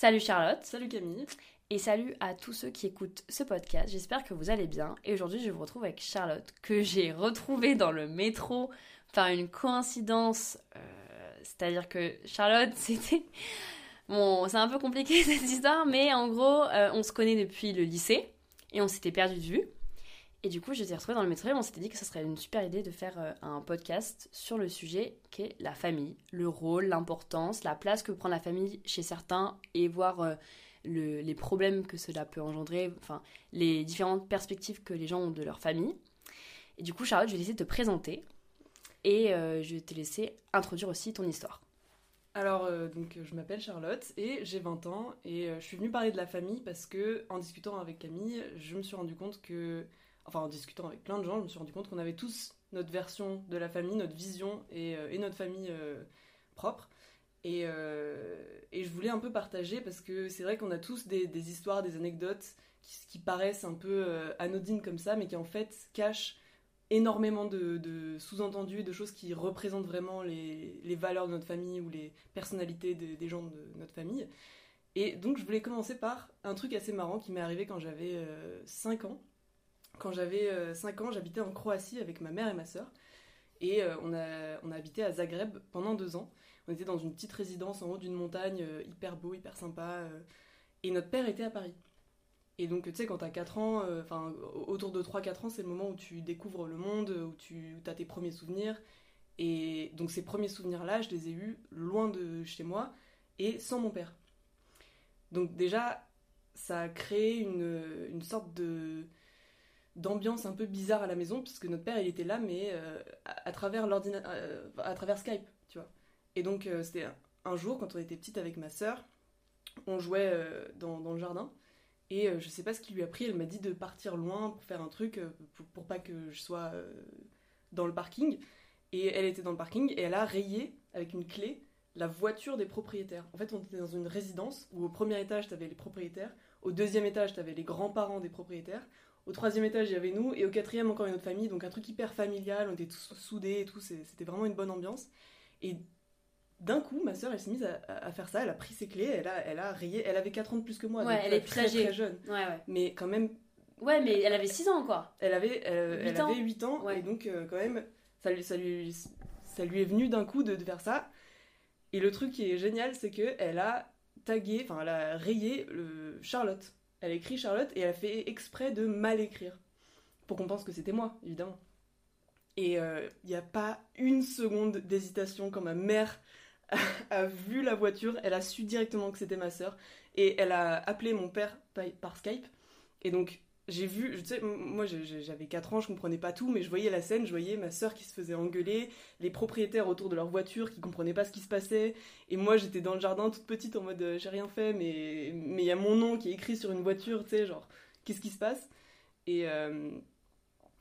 Salut Charlotte. Salut Camille. Et salut à tous ceux qui écoutent ce podcast. J'espère que vous allez bien. Et aujourd'hui, je vous retrouve avec Charlotte, que j'ai retrouvée dans le métro par une coïncidence. Euh, c'est-à-dire que Charlotte, c'était. Bon, c'est un peu compliqué cette histoire, mais en gros, euh, on se connaît depuis le lycée et on s'était perdu de vue. Et du coup, je t'ai retrouvée dans le métro et on s'était dit que ce serait une super idée de faire euh, un podcast sur le sujet qu'est la famille, le rôle, l'importance, la place que prend la famille chez certains et voir euh, le, les problèmes que cela peut engendrer, enfin, les différentes perspectives que les gens ont de leur famille. Et du coup, Charlotte, je vais laisser te présenter et euh, je vais te laisser introduire aussi ton histoire. Alors, donc, je m'appelle Charlotte et j'ai 20 ans et je suis venue parler de la famille parce que, en discutant avec Camille, je me suis rendu compte que, enfin, en discutant avec plein de gens, je me suis rendu compte qu'on avait tous notre version de la famille, notre vision et, euh, et notre famille euh, propre. Et, euh, et je voulais un peu partager parce que c'est vrai qu'on a tous des, histoires, des anecdotes qui, paraissent un peu anodines comme ça, mais qui en fait cachent énormément de, sous-entendus, de choses qui représentent vraiment les, valeurs de notre famille ou les personnalités de- des gens de notre famille. Et donc je voulais commencer par un truc assez marrant qui m'est arrivé quand j'avais euh, 5 ans. Quand j'avais euh, 5 ans, j'habitais en Croatie avec ma mère et ma sœur. Et euh, on, a, on a habité à Zagreb pendant deux ans. On était dans une petite résidence en haut d'une montagne, euh, hyper beau, hyper sympa. euh, et notre père était à Paris. Et donc, tu sais, quand t'as 4 ans, euh, enfin, autour de 3-4 ans, c'est le moment où tu découvres le monde, où tu as tes premiers souvenirs. Et donc, ces premiers souvenirs-là, je les ai eus loin de chez moi et sans mon père. Donc, déjà, ça a créé une, une sorte de d'ambiance un peu bizarre à la maison puisque notre père il était là mais euh, à, travers l'ordina- euh, à travers Skype tu vois. Et donc euh, c'était un, jour quand on était petite avec ma sœur on jouait euh, dans, dans le jardin. Et je sais pas ce qui lui a pris elle m'a dit de partir loin pour faire un truc pour, pour pas que je sois dans le parking. Et elle était dans le parking et elle a rayé avec une clé la voiture des propriétaires. En fait on était dans une résidence où au premier étage t'avais les propriétaires au deuxième étage t'avais les grands-parents des propriétaires au troisième étage, il y avait nous, et au quatrième, encore une autre famille, donc un truc hyper familial, on était tous soudés et tout, c'était vraiment une bonne ambiance. Et d'un coup, ma soeur, elle s'est mise à, faire ça, elle a pris ses clés, elle a, elle a rayé, elle avait 4 ans de plus que moi, Ouais, donc elle est très, jeune. Ouais, ouais. Mais quand même, Ouais, mais elle avait 6 ans quoi. elle avait, euh, Huit elle ans. avait 8 ans, et donc euh, quand même, ça lui, ça, lui, ça lui est venu d'un coup de, de faire ça. Et le truc qui est génial, c'est que elle a tagué, enfin, elle a rayé le Charlotte. Elle écrit Charlotte et elle a fait exprès de mal écrire. Pour qu'on pense que c'était moi, évidemment. Et il n'y a pas une seconde d'hésitation quand ma mère a, vu la voiture, elle a su directement que c'était ma sœur. Et elle a appelé mon père par Skype. Et donc, j'ai vu, tu sais, moi j'avais 4 ans, je comprenais pas tout, mais je voyais la scène, je voyais ma sœur qui se faisait engueuler, les propriétaires autour de leur voiture qui comprenaient pas ce qui se passait, et moi j'étais dans le jardin toute petite en mode euh, j'ai rien fait, mais mais il y a mon nom qui est écrit sur une voiture, tu sais, genre qu'est-ce qui se passe? Et euh,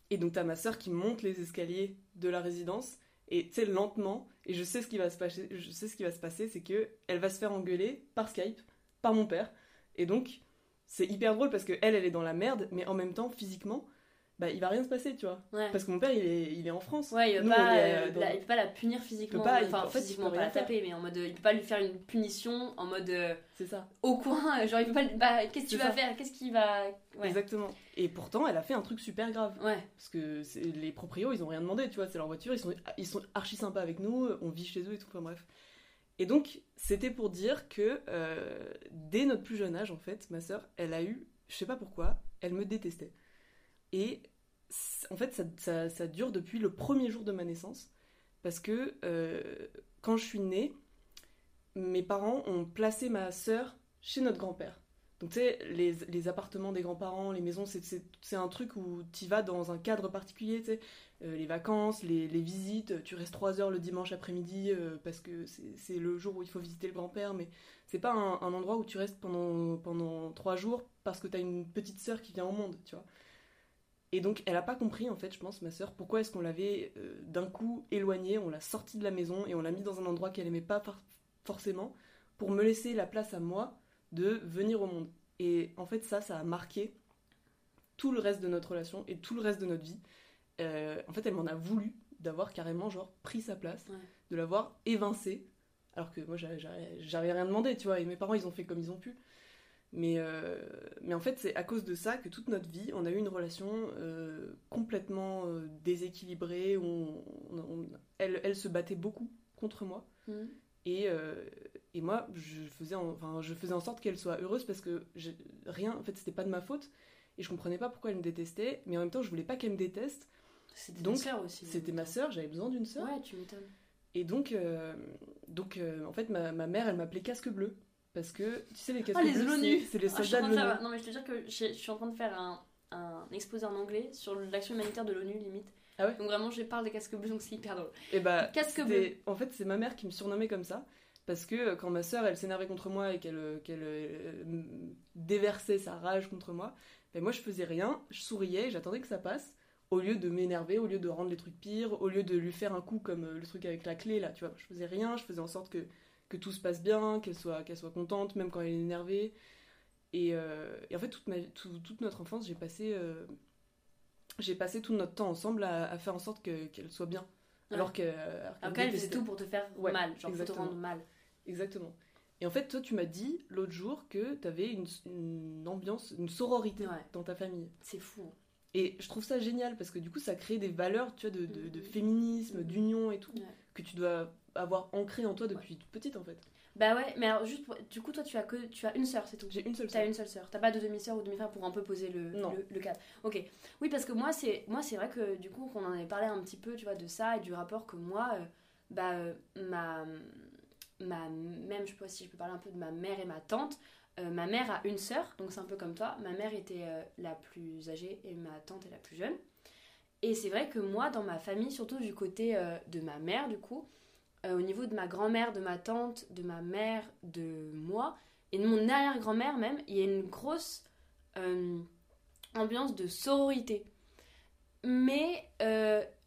et donc t'as ma sœur qui monte les escaliers de la résidence et tu sais lentement et je sais ce qui va se passer, je sais ce qui va se passer, c'est que elle va se faire engueuler par Skype par mon père et donc c'est hyper drôle parce que elle elle est dans la merde mais en même temps physiquement bah il va rien se passer tu vois Ouais. parce que mon père il est il est en France Ouais, il peut, Nous, pas, euh, euh, dans- la, il peut pas la punir physiquement. pas, enfin, peut- en fait, il physiquement, peut pas la faire. taper, mais en mode. euh, Il peut pas lui faire une punition en mode. euh, c'est ça au coin, genre il peut pas. Bah, qu'est-ce que tu vas faire Qu'est-ce qu'il va. Ouais. exactement et pourtant elle a fait un truc super grave Ouais. Parce que les proprios, ils ont rien demandé, tu vois, c'est leur voiture, ils sont, ils sont archi sympas avec nous, on vit chez eux et tout, enfin bref. Et donc, c'était pour dire que euh, dès notre plus jeune âge, en fait, ma sœur, elle a eu, je sais pas pourquoi, elle me détestait. Et en fait, ça dure depuis le premier jour de ma naissance, parce que euh, quand je suis née, mes parents ont placé ma sœur chez notre grand-père. Donc, tu sais, les, appartements des grands-parents, les maisons, c'est- un truc où tu vas dans un cadre particulier, tu sais. Euh, les vacances, les, visites, tu restes 3 heures le dimanche après-midi euh, parce que c'est le jour où il faut visiter le grand-père, mais c'est pas un, endroit où tu restes pendant, pendant 3 jours parce que t'as une petite sœur qui vient au monde, tu vois. Et donc, elle a pas compris, en fait, je pense, ma sœur, pourquoi est-ce qu'on l'avait euh, d'un coup éloignée, on l'a sortie de la maison et on l'a mis dans un endroit qu'elle aimait pas for- forcément pour me laisser la place à moi de venir au monde. Et en fait, ça, ça a marqué tout le reste de notre relation et tout le reste de notre vie. Euh, en fait, elle m'en a voulu d'avoir carrément genre pris sa place, Ouais. de l'avoir évincée Alors que moi, j'avais rien demandé, tu vois, et mes parents, ils ont fait comme ils ont pu. Mais, euh, mais en fait, c'est à cause de ça que toute notre vie, on a eu une relation euh, complètement déséquilibrée. Où on- on- elle, elle se battait beaucoup contre moi. Mhm. Et, et moi, je faisais, en, enfin, je faisais en sorte qu'elle soit heureuse parce que rien, en fait, c'était pas de ma faute. Et je comprenais pas pourquoi elle me détestait. Mais en même temps, je voulais pas qu'elle me déteste. C'était Donc, sœur aussi. C'était ma sœur, j'avais besoin d'une sœur. Ouais, tu m'étonnes. Et donc, euh, donc euh, en fait, ma, ma mère, elle m'appelait casque bleu. Parce que, tu sais, les casques Ah, les bleus, ONU. c'est- c'est les Ah, soldats de l'ONU. Non, mais je te dire que je, je suis en train de faire un, un exposé en anglais sur l'action humanitaire de l'ONU, limite. Ah ouais? Donc vraiment, je parle des casques bleus, donc c'est hyper drôle. Et bah, Casque bleu. En fait, c'est ma mère qui me surnommait comme ça. Parce que euh, quand ma sœur, elle s'énervait contre moi et qu'elle euh, qu'elle, euh, déversait sa rage contre moi, ben moi, je faisais rien, je souriais j'attendais que ça passe. Au lieu de m'énerver, au lieu de rendre les trucs pires, au lieu de lui faire un coup comme le truc avec la clé, là, tu vois. Je faisais rien, je faisais en sorte que, que tout se passe bien, qu'elle soit, qu'elle soit contente, même quand elle est énervée. Et, euh, et en fait, toute, ma, tout- toute notre enfance, j'ai passé, euh, j'ai passé tout notre temps ensemble à, à faire en sorte que- qu'elle soit bien. Alors que. alors Alors faisait tout pour te faire Ouais, mal, genre pour te rendre mal. Exactement. Et en fait, toi, tu m'as dit l'autre jour que tu avais une, une ambiance, une sororité Ouais. dans ta famille. C'est fou. hein. Et je trouve ça génial parce que du coup, ça crée des valeurs, tu vois, de, de- de Mhm. féminisme, Mhm. d'union et tout, Ouais. que tu dois avoir ancré en toi depuis toute petite en fait. Bah ouais, mais alors juste pour- du coup, toi, tu as que tu as une sœur, c'est tout. J'ai une seule T'as sœur. une seule sœur. T'as pas de demi-sœur ou demi-frère pour un peu poser le, Non. le, le cadre. Ok. Oui, parce que moi, c'est moi c'est vrai que du coup, qu'on en avait parlé un petit peu, tu vois, de ça et du rapport que moi, euh, bah, euh, ma, ma. Même, je sais pas si je peux parler un peu de ma mère et ma tante. Euh, ma mère a une sœur, donc c'est un peu comme toi. Ma mère était euh, la plus âgée et ma tante est la plus jeune. Et c'est vrai que moi, dans ma famille, surtout du côté euh, de ma mère, du coup, au niveau de ma grand-mère, de ma tante, de ma mère, de moi, et de mon arrière-grand-mère même, il y a une grosse ambiance de sororité. Mais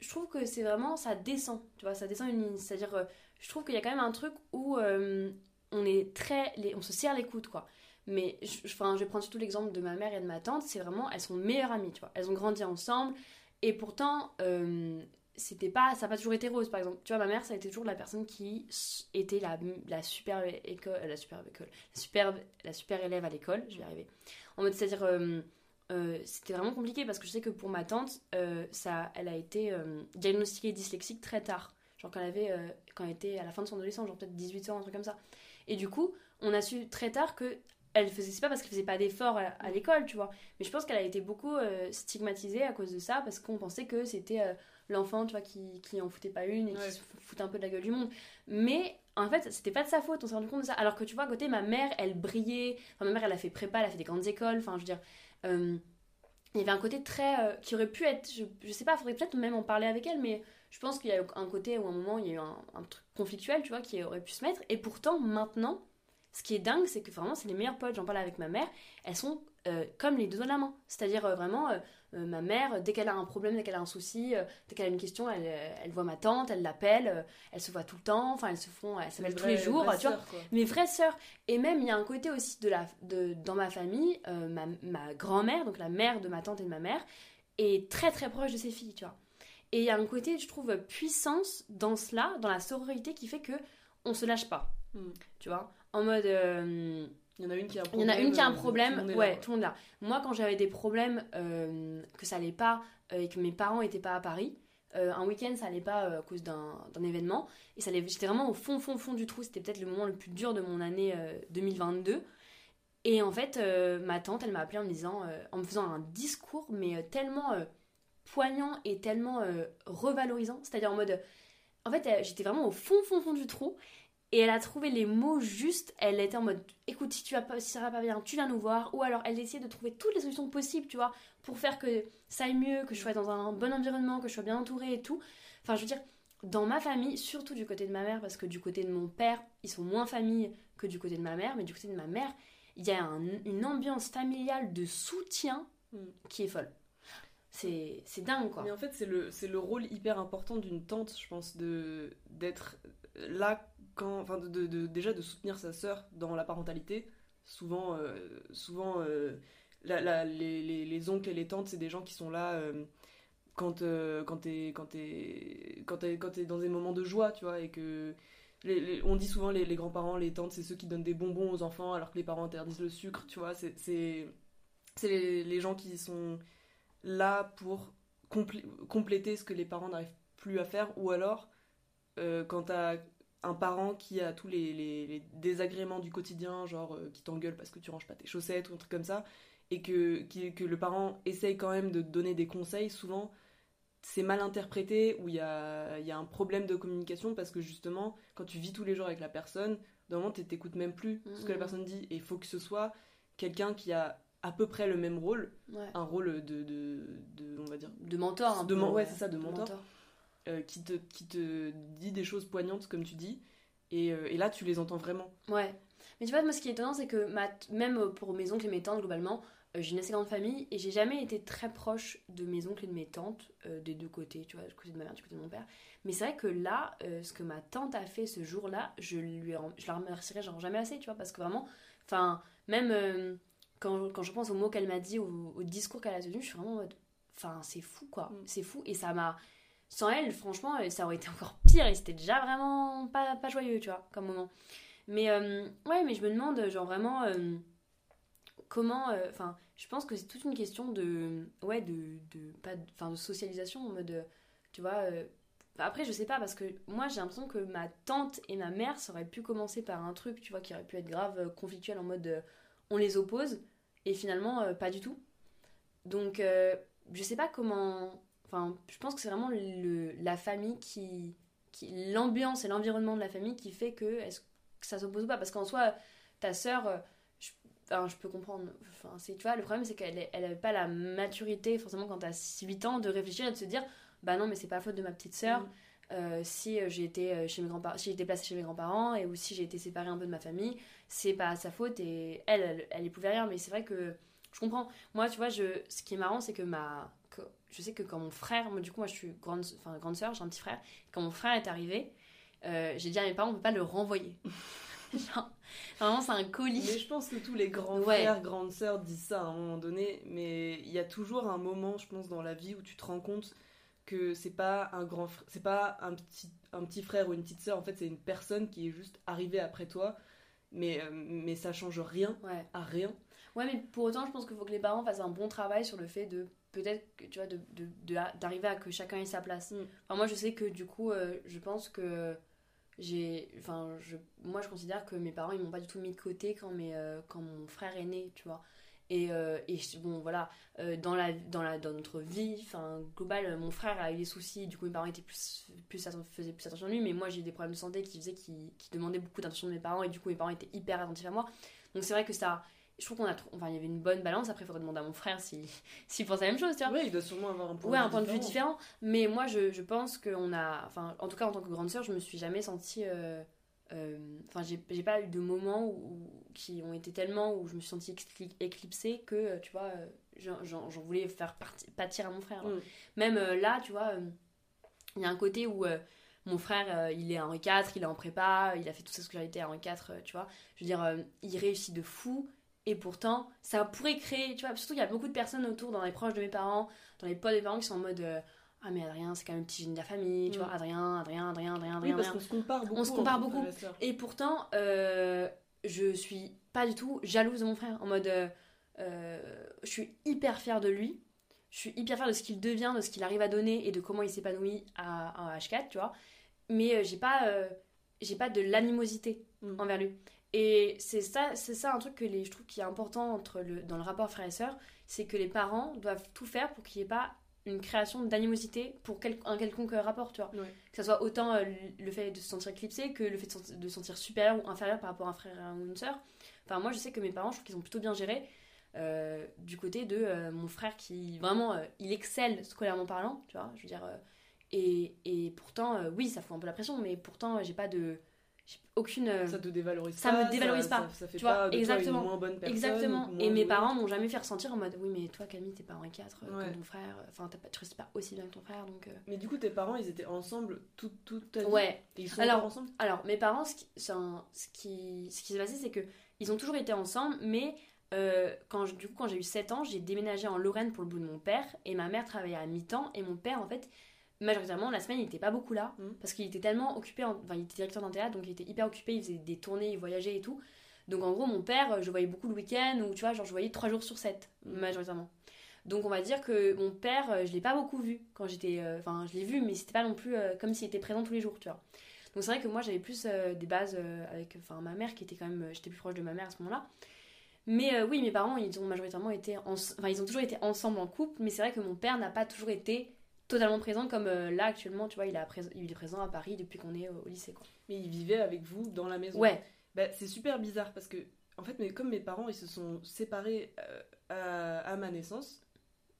je trouve que c'est vraiment, ça descend, tu vois, ça descend une ligne. C'est-à-dire, euh, je trouve qu'il y a quand même un truc où euh, on est très, on se serre les coudes, quoi. Mais je, je- enfin, je vais prendre surtout l'exemple de ma mère et de ma tante, c'est vraiment, elles sont meilleures amies, tu vois. Elles ont grandi ensemble, et pourtant, euh, c'était pas, ça n'a pas toujours été rose, par exemple. Tu vois, ma mère, ça a été toujours la personne qui était la, la super école, la superbe école, la super, la super élève à l'école, je vais y arriver. En mode, c'est-à-dire, euh, euh, c'était vraiment compliqué parce que je sais que pour ma tante, ça, elle a été diagnostiquée dyslexique très tard. Genre quand elle avait, euh, quand elle était à la fin de son adolescence, genre peut-être 18 ans, un truc comme ça. Et du coup, on a su très tard que elle faisait, c'est pas parce qu'elle faisait pas d'efforts à, à l'école, tu vois. Mais je pense qu'elle a été beaucoup euh, stigmatisée à cause de ça parce qu'on pensait que c'était euh, l'enfant, tu vois, qui, qui en foutait pas une et Ouais. qui se foutait un peu de la gueule du monde. Mais en fait, c'était pas de sa faute, on s'est rendu compte de ça. Alors que tu vois, à côté, ma mère, elle brillait. Enfin, ma mère, elle a fait prépa, elle a fait des grandes écoles. Enfin, je veux dire, il y avait un côté très. qui aurait pu être. Je, je sais pas, faudrait peut-être même en parler avec elle, mais je pense qu'il y a un côté où à un moment, il y a eu un, un truc conflictuel, tu vois, qui aurait pu se mettre. Et pourtant, maintenant, ce qui est dingue, c'est que vraiment, c'est les meilleures potes. J'en parlais avec ma mère. Elles sont euh, comme les deux de la main. C'est-à-dire euh, vraiment, euh, ma mère, dès qu'elle a un problème, dès qu'elle a un souci, dès qu'elle a une question, elle, elle voit ma tante, elle l'appelle, elles se voient tout le temps, enfin elles se font, elles s'appellent tous les jours, tu vois. quoi. Mes vraies sœurs. Et même, il y a un côté aussi de la, de, dans ma famille, ma, ma grand-mère, donc la mère de ma tante et de ma mère, est très très proche de ses filles, tu vois. Et il y a un côté, je trouve, puissance dans cela, dans la sororité, qui fait que on se lâche pas, Mm. tu vois? En mode, euh, Il y en a une qui a un il y problème. en a une qui a un euh, problème, tout là, ouais, tout le monde là. Moi, quand j'avais des problèmes, euh, que ça allait pas, euh, et que mes parents étaient pas à Paris, euh, un week-end ça allait pas à cause d'un événement, et ça j'étais vraiment au fond, fond, fond du trou. C'était peut-être le moment le plus dur de mon année euh, 2022. Et en fait, ma tante, elle m'a appelé en me disant, en me faisant un discours, mais tellement poignant et tellement euh, revalorisant. C'est-à-dire en mode, en fait, j'étais vraiment au fond, fond, fond du trou. Et elle a trouvé les mots justes. Elle était en mode, écoute, si tu vas pas, si ça va pas bien, tu viens nous voir. Ou alors, elle essayait de trouver toutes les solutions possibles, tu vois, pour faire que ça aille mieux, que je sois dans un bon environnement, que je sois bien entourée et tout. Enfin, je veux dire, dans ma famille, surtout du côté de ma mère, parce que du côté de mon père, ils sont moins famille que du côté de ma mère, mais du côté de ma mère, il y a un- une ambiance familiale de soutien Mm. qui est folle. C'est dingue, quoi. Mais en fait, c'est le, le rôle hyper important d'une tante, je pense, d'être là quand, enfin, de, de- déjà de soutenir sa sœur dans la parentalité. Souvent, euh, souvent, euh, les, les- les oncles et les tantes, c'est des gens qui sont là euh, quand quand t'es quand t'es dans des moments de joie, tu vois, et que on dit souvent les, les grands-parents, les tantes, c'est ceux qui donnent des bonbons aux enfants alors que les parents interdisent le sucre, tu vois. C'est les, gens qui sont là pour compléter ce que les parents n'arrivent plus à faire ou alors euh, quand t'as un parent qui a tous les, les, désagréments du quotidien, genre euh, qui t'engueule parce que tu ranges pas tes chaussettes ou un truc comme ça, et que, que le parent essaye quand même de donner des conseils, souvent c'est mal interprété ou il y a, y a, un problème de communication parce que justement, quand tu vis tous les jours avec la personne, d'un moment, tu t'écoutes même plus ce que la personne dit et il faut que ce soit quelqu'un qui a à peu près le même rôle, un rôle de, de, de, on va dire, de mentor, de, ouais, c'est ça, de mentor, euh, qui, te, qui te dit des choses poignantes comme tu dis, et, euh, et, là tu les entends vraiment. Ouais. Mais tu vois, moi ce qui est étonnant, c'est que ma même pour mes oncles et mes tantes, globalement, euh, j'ai une assez grande famille et j'ai jamais été très proche de mes oncles et de mes tantes, des deux côtés, tu vois, du côté de ma mère, du côté de mon père. Mais c'est vrai que là, ce que ma tante a fait ce jour-là, je, lui, je la remercierai genre jamais assez, tu vois, parce que vraiment, enfin, même quand, quand, je pense aux mots qu'elle m'a dit, au, au discours qu'elle a tenu, je suis vraiment en mode. Enfin, c'est fou, quoi. Mm. C'est fou. Et ça m'a. Sans elle, franchement, euh, ça aurait été encore pire et c'était déjà vraiment pas, pas joyeux, tu vois, comme moment. Mais euh, ouais, mais je me demande, genre vraiment, euh, comment. Enfin, je pense que c'est toute une question de. Ouais, de. de pas de, de socialisation en mode. Tu vois. après, je sais pas, parce que moi j'ai l'impression que ma tante et ma mère, ça aurait pu commencer par un truc, tu vois, qui aurait pu être grave conflictuel en mode on les oppose et finalement euh, pas du tout. Donc euh, je sais pas comment. Enfin, je pense que c'est vraiment le, la famille qui. qui L'ambiance et l'environnement de la famille qui fait que, ça s'oppose ou pas Parce qu'en soi, ta sœur. Euh, je, enfin, je peux comprendre. Enfin, tu vois, le problème c'est qu'elle elle avait pas la maturité, forcément, quand t'as 8 ans, de réfléchir et de se dire bah non, mais c'est pas la faute de ma petite sœur. Mm. si j'ai été chez mes grands-parents, si j'ai été placée chez mes grands-parents et ou si j'ai été séparée un peu de ma famille, c'est pas sa faute et elle, elle, elle y pouvait rien. Mais c'est vrai que je comprends. Moi, tu vois, je, ce qui est marrant, c'est que ma. je sais que quand mon frère, moi, du coup, moi je suis grande, enfin, grande soeur, j'ai un petit frère. Quand mon frère est arrivé, euh, j'ai dit à mes parents, on peut pas le renvoyer. Genre, vraiment, c'est un colis. Mais je pense que tous les grands frères, grandes sœurs disent ça à un moment donné. Mais il y a toujours un moment, je pense, dans la vie où tu te rends compte que c'est pas un grand c'est pas un petit un petit frère ou une petite sœur en fait c'est une personne qui est juste arrivée après toi mais, euh, mais ça change rien à rien. Ouais, mais pour autant, je pense qu'il faut que les parents fassent un bon travail sur le fait de peut-être, tu vois, d'arriver de, de, à que chacun ait sa place. Mm. Enfin, moi, je sais que du coup, euh, je pense que j'ai. Enfin, je, moi, je considère que mes parents, ils m'ont pas du tout mis de côté quand, mes, euh, quand mon frère est né, tu vois. Et, euh, et, bon, voilà, euh, dans, la, dans, la, dans notre vie, enfin, global, mon frère a eu des soucis, du coup, mes parents étaient plus, plus, faisaient plus attention à lui, mais moi, j'ai eu des problèmes de santé qui faisaient qu'ils qui demandaient beaucoup d'attention de mes parents, et du coup, mes parents étaient hyper attentifs à moi. Donc, c'est vrai que ça. Je trouve qu'on a. Enfin, il y avait une bonne balance. Après, il faudrait demander à mon frère s'il si, pense la même chose, tu vois. Oui, il doit sûrement avoir un point, ouais, de, un point de vue différent. Mais moi, je, je pense qu'on a. Enfin, en tout cas, en tant que grande sœur, je me suis jamais sentie. Euh, euh, enfin, j'ai pas eu de moments où, qui ont été tellement où je me suis sentie éclipsée que, euh, tu vois, euh, j'en voulais faire pâtir à mon frère. Mm. Même là, tu vois, il y a un côté où mon frère, il est en Henri IV, il est en prépa, il a fait toute sa scolarité à Henri IV, tu vois. Je veux dire, il réussit de fou. Et pourtant, ça pourrait créer, tu vois, surtout qu'il y a beaucoup de personnes autour, dans les proches de mes parents, dans les potes de mes parents qui sont en mode ah mais Adrien c'est quand même le petit génie de la famille tu mm. vois Adrien Adrien Adrien Adrien Adrien oui, parce qu'on se compare beaucoup on se compare beaucoup. et pourtant euh, je suis pas du tout jalouse de mon frère en mode euh, euh, je suis hyper fière de lui. Je suis hyper fière de ce qu'il devient de ce qu'il arrive à donner et de comment il s'épanouit à, H4 tu vois. Mais j'ai pas j'ai pas de l'animosité mm. envers lui. Et c'est ça c'est ça un truc que les, je trouve qui est important entre le, dans le rapport frère et sœur c'est que les parents doivent tout faire pour qu'il n'y ait pas une création d'animosité pour un quelconque rapport, tu vois. Que ce soit autant euh, le fait de se sentir éclipsé que le fait de se sentir supérieur ou inférieur par rapport à un frère ou une sœur. Enfin, moi, je sais que mes parents, je trouve qu'ils ont plutôt bien géré. Euh, du côté de euh, mon frère qui vraiment il excelle scolairement parlant tu vois je veux dire et, et, pourtant oui ça fout un peu la pression mais pourtant j'ai pas de aucune euh, ça te dévalorise ça pas, me dévalorise pas ça, fait pas de exactement toi une moins bonne personne exactement. et mes parents m'ont jamais fait ressentir en mode oui mais toi Camille t'es pas en 4 euh, comme ton frère enfin pas, tu restes pas aussi bien que ton frère donc euh. mais du coup tes parents ils étaient ensemble toute toute ta vie? Ouais. Et ils sont alors ensemble? alors mes parents ce qui ce qui, ce qui s'est passé c'est que ils ont toujours été ensemble mais quand du coup quand j'ai eu 7 ans j'ai déménagé en Lorraine pour le bout de mon père et ma mère travaillait à mi-temps et mon père en fait majoritairement, la semaine, il était pas beaucoup là. Mhm. Parce qu'il était tellement occupé. en- Enfin, il était directeur d'un théâtre, donc il était hyper occupé. Il faisait des tournées, il voyageait et tout. Donc en gros, mon père, euh, je voyais beaucoup le week-end, ou tu vois, genre je voyais trois jours sur sept, Mhm. majoritairement. Donc on va dire que mon père, euh, je l'ai pas beaucoup vu quand j'étais. euh, Enfin, je l'ai vu, mais c'était pas non plus euh, comme s'il était présent tous les jours, tu vois. Donc c'est vrai que moi j'avais plus euh, des bases avec enfin, ma mère qui était quand même. J'étais plus proche de ma mère à ce moment-là. Mais oui, mes parents, ils ont majoritairement été. en- Enfin, ils ont toujours été ensemble en couple, mais c'est vrai que mon père n'a pas toujours été totalement présent comme euh, là actuellement, tu vois, il, est il présent à Paris depuis qu'on est au au lycée, quoi. Mais il vivait avec vous dans la maison. Ouais, Bah, c'est super bizarre parce que, en fait, mais comme mes parents ils se sont séparés euh, à, à ma naissance,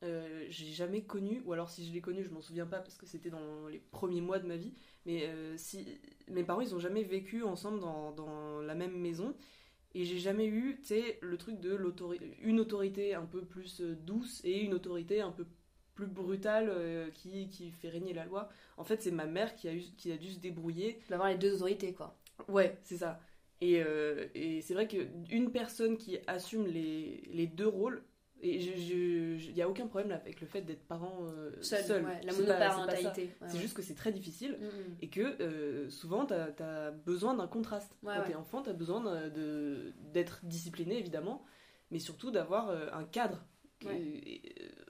euh, j'ai jamais connu, ou alors si je l'ai connu, je m'en souviens pas parce que c'était dans les premiers mois de ma vie, mais euh, si mes parents ils ont jamais vécu ensemble dans, dans la même maison. Et j'ai jamais eu, tu sais, le truc de l'autorité, une autorité un peu plus douce et une autorité un peu plus brutale euh, qui, qui fait régner la loi. En fait, c'est ma mère qui a, eu, qui a dû se débrouiller d'avoir les deux autorités, quoi. Ouais, c'est ça. Et, euh, et c'est vrai qu'une personne qui assume les, les deux rôles, et il n'y a aucun problème avec le fait d'être parent euh, Seul, seul. ouais, la monoparentalité. ouais, C'est ouais. juste que c'est très difficile Mm, mm. et que euh, souvent tu as, besoin d'un contraste. Quand ouais. t'es enfant, tu as besoin d'être discipliné évidemment, mais surtout d'avoir un cadre Ouais.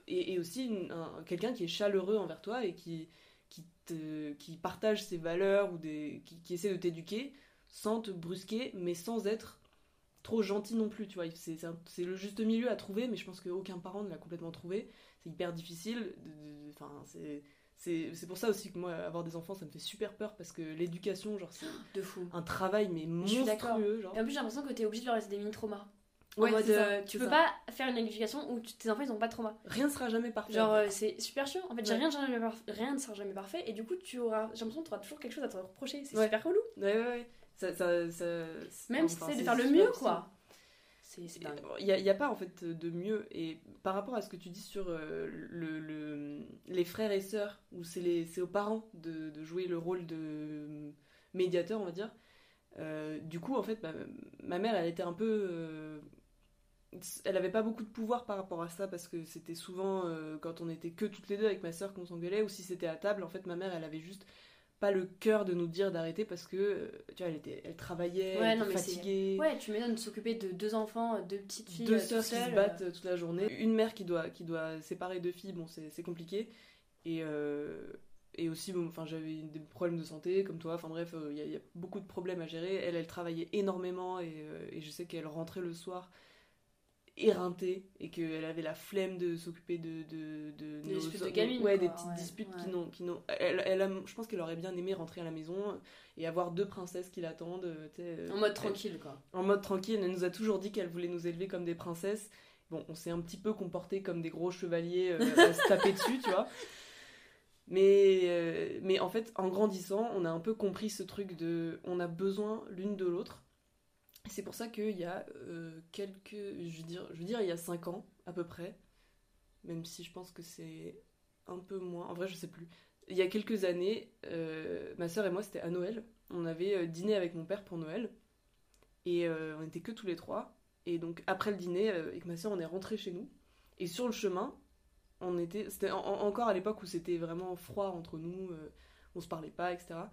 et, aussi un- quelqu'un qui est chaleureux envers toi et qui, qui, te, qui partage ses valeurs ou des, qui, qui essaie de t'éduquer sans te brusquer, mais sans être trop gentil non plus. Tu vois, c'est c'est un- c'est le juste milieu à trouver, mais je pense qu'aucun parent ne l'a complètement trouvé. C'est hyper difficile. Enfin, c'est c'est c'est pour ça aussi que moi, avoir des enfants, ça me fait super peur parce que l'éducation, genre, c'est De fou. un travail mais Je suis d'accord. monstrueux. Genre. Et en plus, j'ai l'impression que t'es obligé de leur laisser des mini-traumas. En Ouais, mode, c'est ça, euh, tu peux ça. pas faire une éducation où tes enfants ils ont pas de trauma. Rien ne sera jamais parfait. Genre, en fait. euh, c'est super chiant. En fait, Ouais. rien, jamais rien ne sera jamais parfait. Et du coup, tu auras, j'ai l'impression que tu auras toujours quelque chose à te reprocher. C'est Ouais. super relou. Ouais, ouais, ouais. Ça, Même si tu essaies de faire le mieux, quoi. C'est. Il n'y a, y a pas en fait de mieux. Et par rapport à ce que tu dis sur euh, le, le- les frères et sœurs, où c'est aux parents de, de jouer le rôle de médiateur, on va dire. euh, du coup, en fait, ma, ma mère, elle était un peu. euh, elle avait pas beaucoup de pouvoir par rapport à ça parce que c'était souvent euh, quand on était que toutes les deux avec ma sœur qu'on s'engueulait ou si c'était à table en fait ma mère elle avait juste pas le cœur de nous dire d'arrêter parce que euh, tu vois elle était elle travaillait Ouais, elle était fatiguée Ouais, tu m'étonnes de s'occuper de deux enfants, deux petites filles. deux euh, sœurs qui se battent euh. toute la journée, une mère qui doit, qui doit séparer deux filles, bon c'est compliqué, et, euh, et aussi bon, enfin, j'avais des problèmes de santé comme toi, enfin bref, il y, a- il y a beaucoup de problèmes à gérer, elle, elle travaillait énormément, et, et je sais qu'elle rentrait le soir éreintée, et qu'elle avait la flemme de s'occuper de, de, de, Des nos- disputes de ouais, quoi, des petites ouais, disputes qui n'ont... Qui n'ont elle, elle a- je pense qu'elle aurait bien aimé rentrer à la maison et avoir deux princesses qui l'attendent. euh, euh, En mode tranquille, quoi. en mode tranquille. Elle nous a toujours dit qu'elle voulait nous élever comme des princesses. Bon, on s'est un petit peu comporté comme des gros chevaliers euh, à se taper dessus, tu vois. Mais, euh, mais en fait, en grandissant, on a un peu compris ce truc de on a besoin l'une de l'autre. C'est pour ça qu'il y a euh, quelques. Je veux, dire, je veux dire, il y a 5 ans à peu près, même si je pense que c'est un peu moins. En vrai, je sais plus. Il y a quelques années, euh, ma soeur et moi, c'était à Noël. On avait euh, dîné avec mon père pour Noël. Et on était que tous les trois. Et donc, après le dîner, avec ma soeur, on est rentré chez nous. Et sur le chemin, on était. C'était en- en- encore à l'époque où c'était vraiment froid entre nous, on se parlait pas, etc.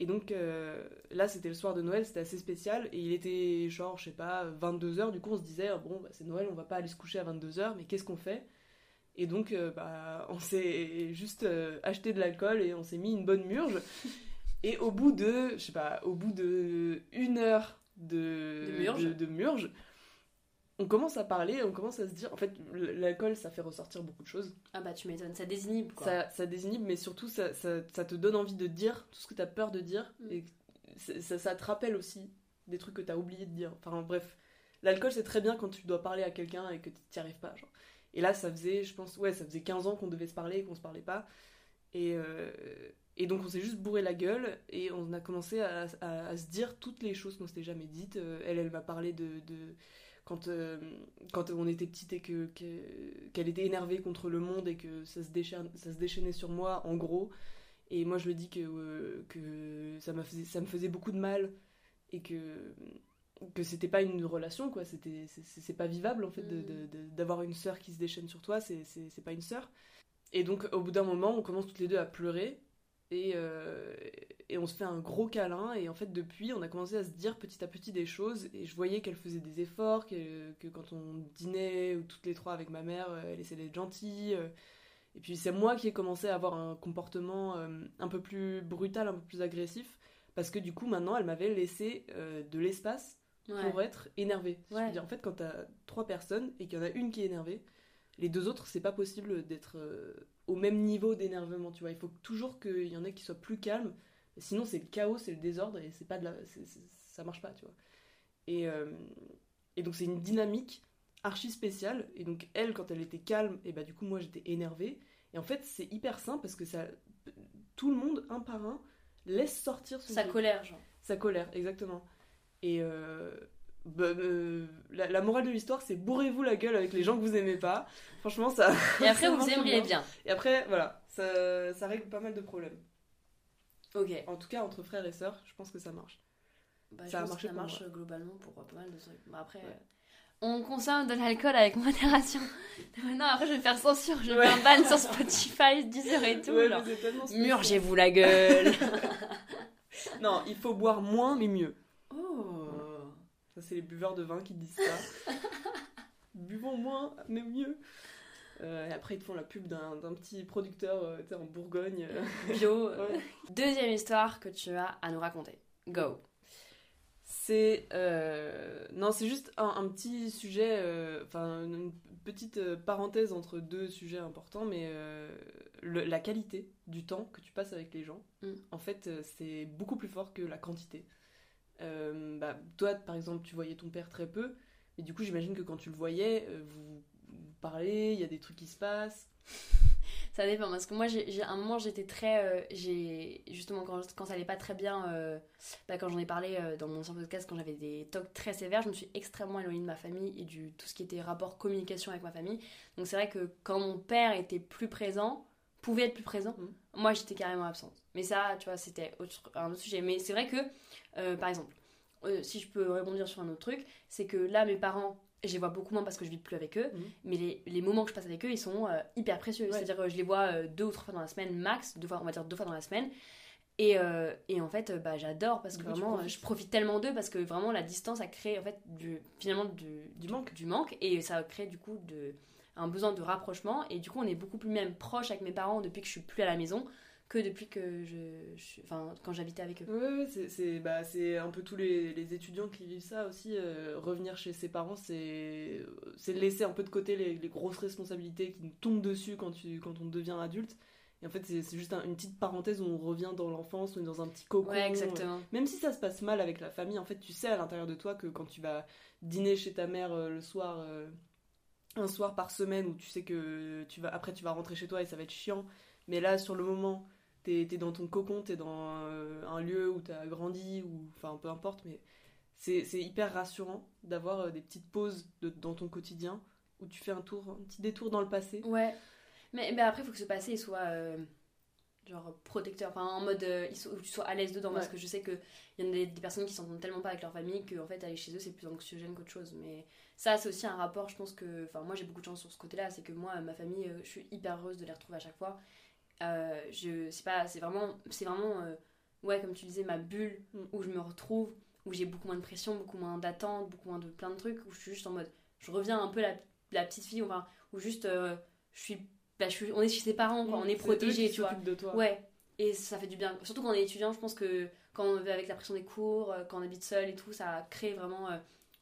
Et donc, euh, là, c'était le soir de Noël, c'était assez spécial. Et il était genre, je sais pas, 22h. Du coup, on se disait, bon, bah, c'est Noël, on va pas aller se coucher à 22h, mais qu'est-ce qu'on fait? Et donc, euh, bah, on s'est juste euh, acheté de l'alcool et on s'est mis une bonne murge. Et au bout de, je sais pas, au bout de une heure de, De murge. de- de murge, on commence à parler, on commence à se dire, en fait, l'alcool, ça fait ressortir beaucoup de choses. Ah bah, tu m'étonnes, ça désinhibe, quoi. Ça, ça désinhibe, mais surtout, ça, ça, ça te donne envie de dire tout ce que tu as peur de dire. Mm. Et ça, te rappelle aussi des trucs que tu as oublié de dire. Enfin, bref. L'alcool, c'est très bien quand tu dois parler à quelqu'un et que tu n'y arrives pas. Genre. Et là, ça faisait, je pense, ouais, ça faisait 15 ans qu'on devait se parler et qu'on se parlait pas. Et, euh, et donc, on s'est juste bourré la gueule et on a commencé à, à- à se dire toutes les choses qu'on s'était jamais dites. Euh, elle, elle m'a parlé de. de quand, euh, quand on était petite et que, que- qu'elle était énervée contre le monde et que ça se, déchaîne, ça se déchaînait sur moi, en gros. Et moi, je lui dis que, euh, que ça, faisait, ça me faisait beaucoup de mal et que, que c'était pas une relation, quoi. C'était, c'est, pas vivable, en fait, d'avoir une sœur qui se déchaîne sur toi, c'est pas une sœur. et donc, au bout d'un moment, on commence toutes les deux à pleurer. Et, euh, et on se fait un gros câlin. Et en fait, depuis, on a commencé à se dire petit à petit des choses. Et je voyais qu'elle faisait des efforts, que, que quand on dînait, ou toutes les trois avec ma mère, euh, elle essayait d'être gentille. euh. Et puis, c'est moi qui ai commencé à avoir un comportement un peu plus brutal, un peu plus agressif. Parce que du coup, maintenant, elle m'avait laissé de l'espace Ouais. pour être énervée. Ouais. Je veux dire, en fait, quand t'as trois personnes et qu'il y en a une qui est énervée, les deux autres, c'est pas possible d'être au même niveau d'énervement, tu vois. Il faut toujours qu'il y en ait qui soient plus calmes. Sinon, c'est le chaos, c'est le désordre et c'est pas de la... ça marche pas, tu vois. Et, euh, et donc, c'est une dynamique archi spéciale. Et donc, elle, quand elle était calme, et bah du coup, moi, j'étais énervée. Et en fait, c'est hyper simple parce que ça... Tout le monde, un par un, laisse sortir son Sa colère, genre. Sa colère, exactement. Et euh, bah, euh, la, la morale de l'histoire, c'est bourrez-vous la gueule avec les gens que vous aimez pas. Franchement, ça. Et après, vous marche aimeriez bien. Et après, voilà, ça, ça règle pas mal de problèmes. Ok. En tout cas, entre frères et sœurs, je pense que ça marche. Bah, je Ça a pense que marché ça pour marche globalement pour pas mal de trucs. Bah, après, Ouais. euh, on consomme de l'alcool avec modération. non, après, je vais faire censure. Je vais Ouais. faire un ban sur Spotify, Deezer et tout. Ouais. Murgez-vous la gueule. Non, il faut boire moins, mais mieux. oh. Ça, c'est les buveurs de vin qui disent ça. Buvons moins, mais mieux. Euh, et après, ils te font la pub d'un d'un petit producteur euh, en Bourgogne. Bio. Ouais. Deuxième histoire que tu as à nous raconter. Go. C'est euh, non, c'est juste un, un petit sujet, enfin une, petite parenthèse entre deux sujets importants, mais le- la qualité du temps que tu passes avec les gens, Mm. en fait, c'est beaucoup plus fort que la quantité. Euh, bah, toi, par exemple, tu voyais ton père très peu, mais du coup, j'imagine que quand tu le voyais, euh, vous, vous parlez, il y a des trucs qui se passent. Ça dépend parce que moi, j'ai un moment, j'étais très. euh, j'ai justement quand, quand ça allait pas très bien, euh, bah, quand j'en ai parlé dans mon ancien podcast, quand j'avais des tocs très sévères, je me suis extrêmement éloignée de ma famille et du tout ce qui était rapport communication avec ma famille. Donc c'est vrai que quand mon père était plus présent, pouvait être plus présent, Mhm. moi j'étais carrément absente. Mais ça, tu vois, c'était un autre sujet. Mais c'est vrai que, euh, par exemple, euh, si je peux rebondir sur un autre truc, c'est que là, mes parents. Je les vois beaucoup moins parce que je vis plus avec eux, Mhm. mais les, les moments que je passe avec eux, ils sont euh, hyper précieux. Ouais. C'est-à-dire que je les vois deux ou trois fois dans la semaine max, deux fois, on va dire deux fois dans la semaine. Et, et en fait, bah, j'adore parce que vraiment, je profite tellement d'eux parce que vraiment la distance a créé en fait du, finalement du, Du manque. du manque et ça a créé du coup de, un besoin de rapprochement. Et du coup, on est beaucoup plus même proche avec mes parents depuis que je suis plus à la maison que depuis que je, je enfin, quand j'habitais avec eux. Ouais, ouais, c'est- bah, c'est un peu tous les, les étudiants qui vivent ça aussi. euh, revenir chez ses parents, c'est c'est laisser un peu de côté les, les grosses responsabilités qui nous tombent dessus quand, tu, quand on devient adulte. Et en fait, c'est c'est juste un- une petite parenthèse où on revient dans l'enfance, on est dans un petit cocon. Ouais, exactement. Même si ça se passe mal avec la famille, en fait, tu sais à l'intérieur de toi que quand tu vas dîner chez ta mère euh, le soir, euh, un soir par semaine, où tu sais que tu vas, après tu vas rentrer chez toi et ça va être chiant, mais là, sur le moment, t'es es dans ton cocon, t'es dans euh, un lieu où t'as grandi, ou enfin peu importe, mais c'est hyper rassurant d'avoir euh, des petites pauses de- dans ton quotidien où tu fais un tour, un petit détour dans le passé. Ouais. Mais, mais après, il faut que ce passé soit euh, genre protecteur, enfin en mode euh, où tu sois à l'aise dedans. Parce Ouais. que je sais qu'il y en a des, des personnes qui s'entendent tellement pas avec leur famille qu'en fait aller chez eux c'est plus anxiogène qu'autre chose. Mais ça, c'est aussi un rapport, je pense que. Enfin, moi j'ai beaucoup de chance sur ce côté-là, c'est que moi, ma famille, je suis hyper heureuse de les retrouver à chaque fois. Euh, je c'est pas c'est vraiment c'est vraiment euh, ouais comme tu disais ma bulle Mm. où je me retrouve où j'ai beaucoup moins de pression beaucoup moins d'attente beaucoup moins de plein de trucs où je suis juste en mode je reviens un peu la, la petite fille enfin où juste euh, je suis bah, je suis on est chez ses parents quoi on est protégé tu vois de toi. ouais et ça fait du bien surtout quand on est étudiant je pense que quand on est avec la pression des cours quand on habite seul et tout ça crée vraiment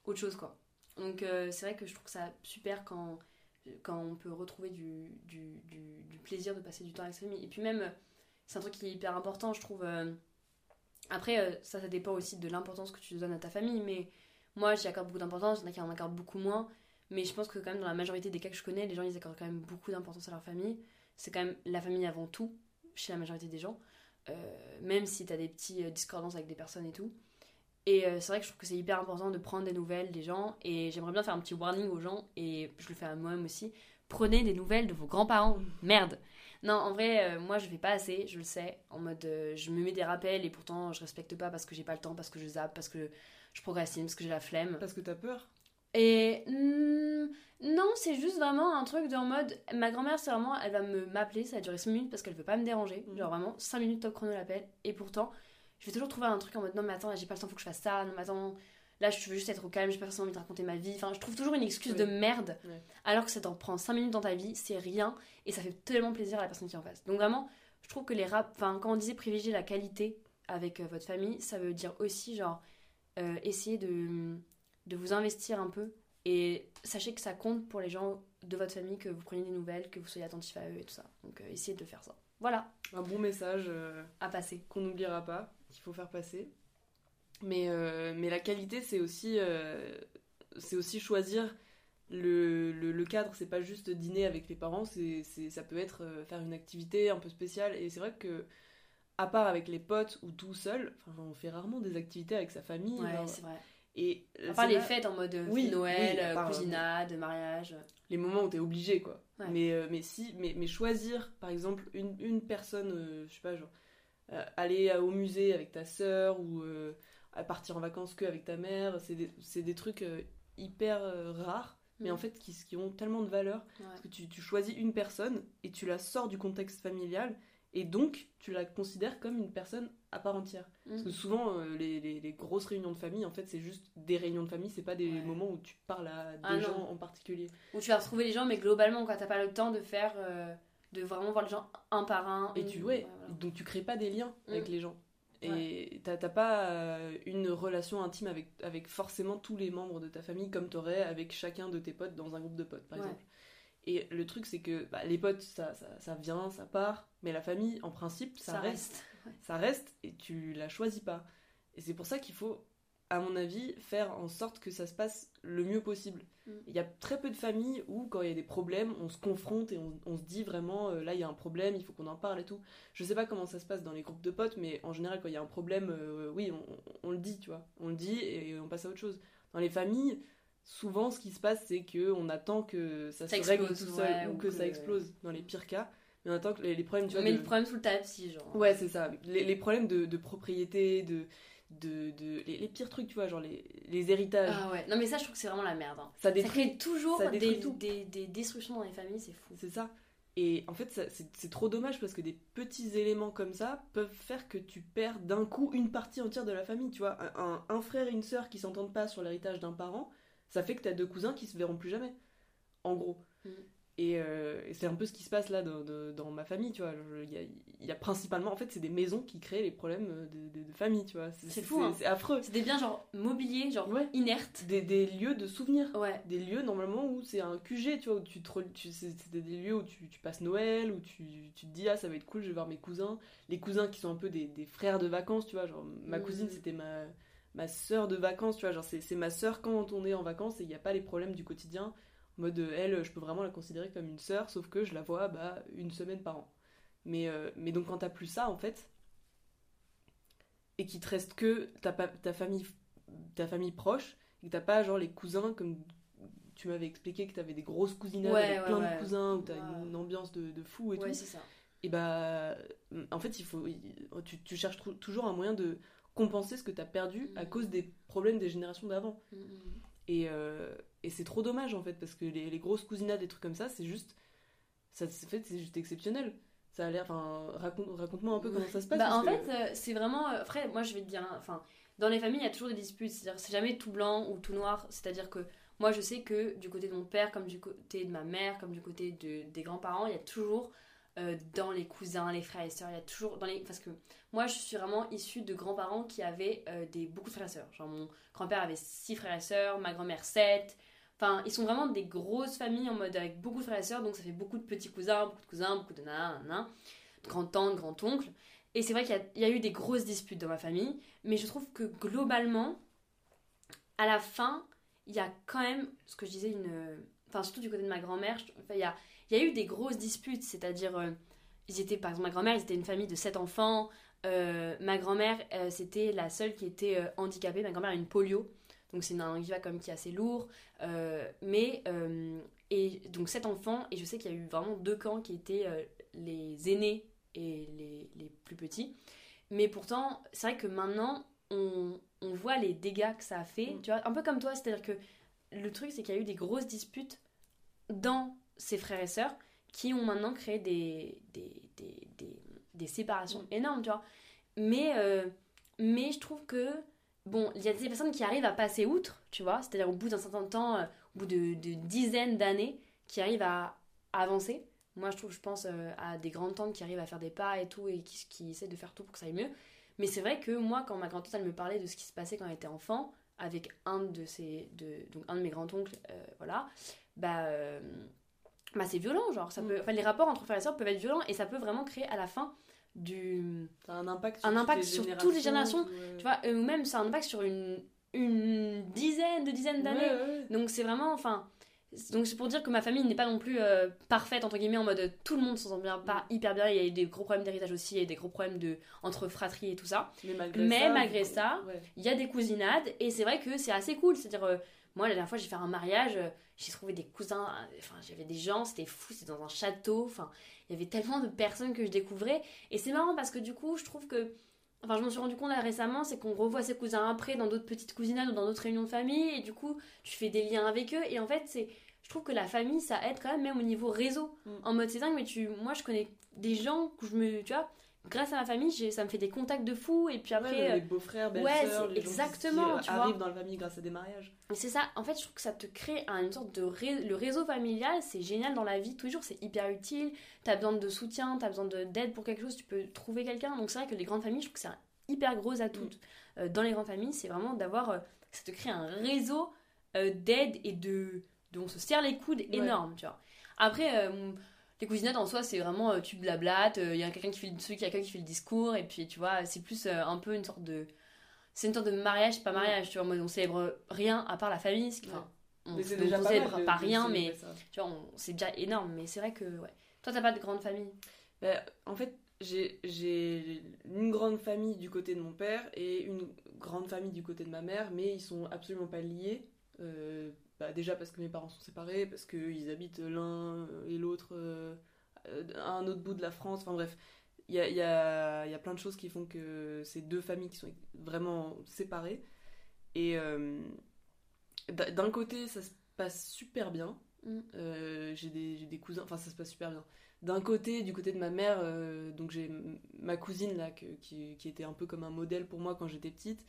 autre chose quoi donc c'est vrai que je trouve ça super quand quand on peut retrouver du, du, plaisir de passer du temps avec sa famille. Et puis même, c'est un truc qui est hyper important, je trouve. euh, Après, euh, ça, ça dépend aussi de l'importance que tu donnes à ta famille, mais moi, j'y accorde beaucoup d'importance, il y en a qui en accordent beaucoup moins. Mais je pense que quand même, dans la majorité des cas que je connais, les gens, ils accordent quand même beaucoup d'importance à leur famille. C'est quand même la famille avant tout, chez la majorité des gens. Euh, même si tu as des petits discordances avec des personnes et tout. Et euh, c'est vrai que je trouve que c'est hyper important de prendre des nouvelles des gens. Et j'aimerais bien faire un petit warning aux gens, et je le fais à moi-même aussi. Prenez des nouvelles de vos grands-parents. Merde. Non, en vrai, euh, moi je fais pas assez, je le sais. En mode, euh, je me mets des rappels et pourtant je respecte pas parce que j'ai pas le temps, parce que je zappe, parce que je procrastine, parce que j'ai la flemme. Parce que t'as peur. Et hmm, non, c'est juste vraiment un truc de en mode. Ma grand-mère, c'est vraiment. Elle va me m'appeler, ça va durer 5 minutes parce qu'elle veut pas me déranger. Mhm. Genre vraiment 5 minutes top chrono l'appel. Et pourtant, je vais toujours trouver un truc en mode non, mais attends, là, j'ai pas le temps, faut que je fasse ça. Non, mais attends, là, je veux juste être au calme, j'ai pas forcément envie de raconter ma vie. Enfin, je trouve toujours une excuse Oui. de merde. Alors que ça t'en prend 5 minutes dans ta vie, c'est rien. Et ça fait tellement plaisir à la personne qui est en face. Donc vraiment, je trouve que les rap. Enfin, quand on disait privilégier la qualité avec euh, votre famille, ça veut dire aussi, genre, euh, essayer de, de vous investir un peu. Et sachez que ça compte pour les gens de votre famille, que vous preniez des nouvelles, que vous soyez attentif à eux et tout ça. Donc euh, essayez de faire ça. Voilà, Un bon message à passer. qu'on n'oubliera pas, qu'il faut faire passer. Mais, euh, mais la qualité, c'est aussi, euh, c'est aussi choisir le, le, le cadre. C'est pas juste dîner avec les parents, c'est, ça peut être euh, faire une activité un peu spéciale. Et c'est vrai que, à part avec les potes ou tout seul, enfin, on fait rarement des activités avec sa famille. Ouais, genre. c'est vrai. et À part les là- fêtes en mode Oui, Noël, oui, part, euh, mariage. les moments où t'es obligé quoi. Ouais. Mais, mais si, mais, mais choisir par exemple une, une personne, je sais pas, genre euh, aller à- au musée avec ta sœur ou euh, à partir en vacances que avec ta mère, c'est des, des trucs euh, hyper euh, rares, mais Mm. en fait qui, qui ont tellement de valeur Ouais. parce que tu, tu choisis une personne et tu la sors du contexte familial et donc tu la considères comme une personne à part entière. Parce que Mm. souvent euh, les, les- les grosses réunions de famille en fait c'est juste des réunions de famille, c'est pas des Ouais. moments où tu parles à des Ah non. gens en particulier. Où tu vas retrouver les gens, mais globalement, quoi, t'as pas le temps de faire. euh, de vraiment voir les gens un par un. Et tu, ouais, voilà. donc tu crées pas des liens avec Mm. les gens. Et t'as t'as pas euh, une relation intime avec, avec forcément tous les membres de ta famille comme t'aurais avec chacun de tes potes dans un groupe de potes, par Ouais. exemple. Et le truc, c'est que bah, les potes, ça, ça, ça vient, ça part, mais la famille, en principe, ça, Ça reste. reste. Ouais. Ça reste et tu la choisis pas. Et c'est pour ça qu'il faut, à mon avis, faire en sorte que ça se passe le mieux possible. Mm. Il y a très peu de familles où, quand il y a des problèmes, on se confronte et on, on se dit vraiment, euh, là, il y a un problème, il faut qu'on en parle et tout. Je sais pas comment ça se passe dans les groupes de potes, mais en général, quand il y a un problème, euh, oui, on, le dit, tu vois. On le dit et on passe à autre chose. Dans les familles, souvent, ce qui se passe, c'est que on attend que ça, Ça se règle tout explose, seul ouais, ou ou que, que- ça explose, dans les pires cas. Mais on attend que les, les problèmes, tu On vois, met de- le problème sous le tapis, genre. Ouais, c'est ça. Les, les problèmes de, de propriété, de, de, de- les, les pires trucs, tu vois, genre les, les héritages. Ah ouais. Non, mais ça, je trouve que c'est vraiment la merde. hein. Ça Ça détruit. crée toujours ça des, des, des destructions dans les familles, c'est fou. C'est ça. Et en fait, c'est c'est trop dommage parce que des petits éléments comme ça peuvent faire que tu perds d'un coup une partie entière de la famille. Tu vois, un, un- un frère et une sœur qui s'entendent pas sur l'héritage d'un parent, ça fait que t'as deux cousins qui se verront plus jamais. En gros. Mm. Et, euh, et c'est un peu ce qui se passe là dans, ma famille, tu vois. Il y a, il y a principalement, en fait, c'est des maisons qui créent les problèmes de, famille, tu vois. C'est fou, hein. C'est affreux. C'est des biens, genre, mobiliers, genre, Ouais. inertes. Des, des lieux de souvenirs Ouais. des lieux normalement où c'est un QG, tu vois, où tu te tu c'est des lieux où tu, tu passes Noël, où tu, tu te dis ah ça va être cool, je vais voir mes cousins, les cousins qui sont un peu des, des frères de vacances, tu vois, genre ma Mhm. cousine c'était ma ma sœur de vacances, tu vois, genre c'est ma sœur quand on est en vacances et il n'y a pas les problèmes du quotidien, en mode euh, elle je peux vraiment la considérer comme une sœur, sauf que je la vois bah une semaine par an. Mais, euh, mais donc quand t'as plus ça en fait, et qu'il te reste que ta, ta famille ta famille proche, et que t'as pas genre les cousins comme tu m'avais expliqué que t'avais des grosses cousinades Ouais, avec ouais, plein ouais. de cousins où t'as une ambiance de, de fou et tout ça. et bah en fait il faut il- tu, tu cherches toujours un moyen de compenser ce que t'as perdu à Mhm. cause des problèmes des générations d'avant Mm, mm. et, euh, et c'est trop dommage en fait parce que les, les grosses cousinades des trucs comme ça c'est juste ça c'est en fait c'est juste exceptionnel ça a l'air enfin raconte raconte-moi un peu comment ça se passe Bah, en que- fait, euh, c'est vraiment. euh, Après, moi, je vais te dire. hein, Enfin, dans les familles, il y a toujours des disputes. C'est-à-dire, c'est jamais tout blanc ou tout noir. C'est-à-dire que moi, je sais que du côté de mon père, comme du côté de ma mère, comme du côté de, des grands-parents, il y a toujours. euh, dans les cousins, les frères et sœurs, il y a toujours dans les parce que moi je suis vraiment issue de grands-parents qui avaient euh, des beaucoup de frères et sœurs. Genre mon grand-père avait six frères et sœurs, ma grand-mère sept. Enfin, ils sont vraiment des grosses familles en mode avec beaucoup de frères et sœurs, donc ça fait beaucoup de petits cousins, beaucoup de cousins, beaucoup de nains, de grand-tantes, grand-oncles. Et c'est vrai qu'il y a- eu des grosses disputes dans ma famille, mais je trouve que globalement, à la fin, il y a quand même, ce que je disais, une. Enfin, surtout du côté de ma grand-mère, il y a, eu des grosses disputes, c'est-à-dire, euh, ils étaient, par exemple, ma grand-mère, ils étaient une famille de sept enfants, euh, ma grand-mère, euh, c'était la seule qui était handicapée, ma grand-mère a une polio, donc c'est un handicap quand même qui est assez lourd, euh, mais. euh, et donc sept enfants, et je sais qu'il y a eu vraiment deux camps qui étaient euh, les aînés et les, les plus petits. Mais pourtant, c'est vrai que maintenant, on, on voit les dégâts que ça a fait. Mm. Tu vois, un peu comme toi, c'est-à-dire que le truc, c'est qu'il y a eu des grosses disputes dans ses frères et sœurs qui ont maintenant créé des, des, des, des, des séparations énormes, tu vois. Mais, mais je trouve que, bon, il y a des personnes qui arrivent à passer outre, tu vois, c'est-à-dire au bout d'un certain temps, euh, au bout de, de dizaines d'années, qui arrivent à, à avancer. Moi, je trouve, je pense euh, à des grandes tantes qui arrivent à faire des pas et tout, et qui, qui essaient de faire tout pour que ça aille mieux. Mais c'est vrai que moi, quand ma grand-tante, elle me parlait de ce qui se passait quand elle était enfant, avec un de ses, de, donc un de mes grands-oncles, euh, voilà, bah, bah c'est violent, genre, ça Mm. peut, les rapports entre frères et sœurs peuvent être violents, et ça peut vraiment créer à la fin du, Ça a un impact Un toutes impact les sur toutes les générations, ouais. tu vois, euh, ou même ça a un impact sur une, une dizaine de dizaines d'années. Ouais, ouais, ouais. Donc c'est vraiment, enfin, donc c'est pour dire que ma famille n'est pas non plus euh, parfaite entre guillemets en mode euh, tout le monde s'entend bien, pas hyper bien. Il y a eu des gros problèmes d'héritage aussi, il y a eu des gros problèmes de entre fratries et tout ça. Mais malgré Mais ça. malgré. Il y a des cousinades et c'est vrai que c'est assez cool. C'est-à-dire, euh, moi la dernière fois j'ai fait un mariage, euh, j'ai trouvé des cousins, euh, enfin j'avais des gens, c'était fou, c'était dans un château, enfin il y avait tellement de personnes que je découvrais et c'est marrant parce que du coup je trouve que, enfin je m'en suis rendu compte là récemment, c'est qu'on revoit ses cousins après dans d'autres petites cousinades ou dans d'autres réunions de famille et du coup tu fais des liens avec eux et en fait c'est, je trouve que la famille ça aide quand même même au niveau réseau. Mm. En mode c'est dingue mais tu, moi je connais des gens que je me, tu vois, grâce à ma famille ça me fait des contacts de fou et puis après Ouais, euh, les beaux-frères, ouais, les gens qui- exactement, tu vois. arrivent dans la famille grâce à des mariages. C'est ça, en fait, je trouve que ça te crée un- une sorte de ré- le réseau familial, c'est génial dans la vie, tous les jours, c'est hyper utile. T'as besoin de soutien, t'as besoin de- d'aide pour quelque chose, tu peux trouver quelqu'un. Donc c'est vrai que les grandes familles, je trouve que c'est un hyper gros atout euh, dans les grandes familles, c'est vraiment d'avoir, euh, ça te crée un réseau euh, d'aide et de, de, on se serre les coudes énorme, tu vois. Après, euh, les cousinades en soi, c'est vraiment euh, tu blablates, il y a quelqu'un qui fait celui qui a quelqu'un qui fait le discours, et puis tu vois, c'est plus euh, un peu une sorte de, c'est une sorte de mariage, pas mariage, tu vois. Moi, on célèbre rien à part la famille, ce qui- enfin, on, c'est on pas célèbre mal pas de rien, mais ça. tu vois, on- c'est déjà énorme. Mais c'est vrai que, ouais. Toi, t'as pas de grande famille? Bah, en fait, j'ai- j'ai une grande famille du côté de mon père et une grande famille du côté de ma mère, mais ils sont absolument pas liés. Euh, bah, déjà parce que mes parents sont séparés, parce qu'ils habitent l'un et l'autre euh, à un autre bout de la France. Enfin bref, il y a, y a- y a plein de choses qui font que c'est deux familles qui sont vraiment séparées. Et euh, d'un côté, ça se passe super bien. Mm. Euh, j'ai des, cousins, enfin ça se passe super bien. D'un côté, du côté de ma mère, euh, donc j'ai ma cousine là que- qui, qui était un peu comme un modèle pour moi quand j'étais petite,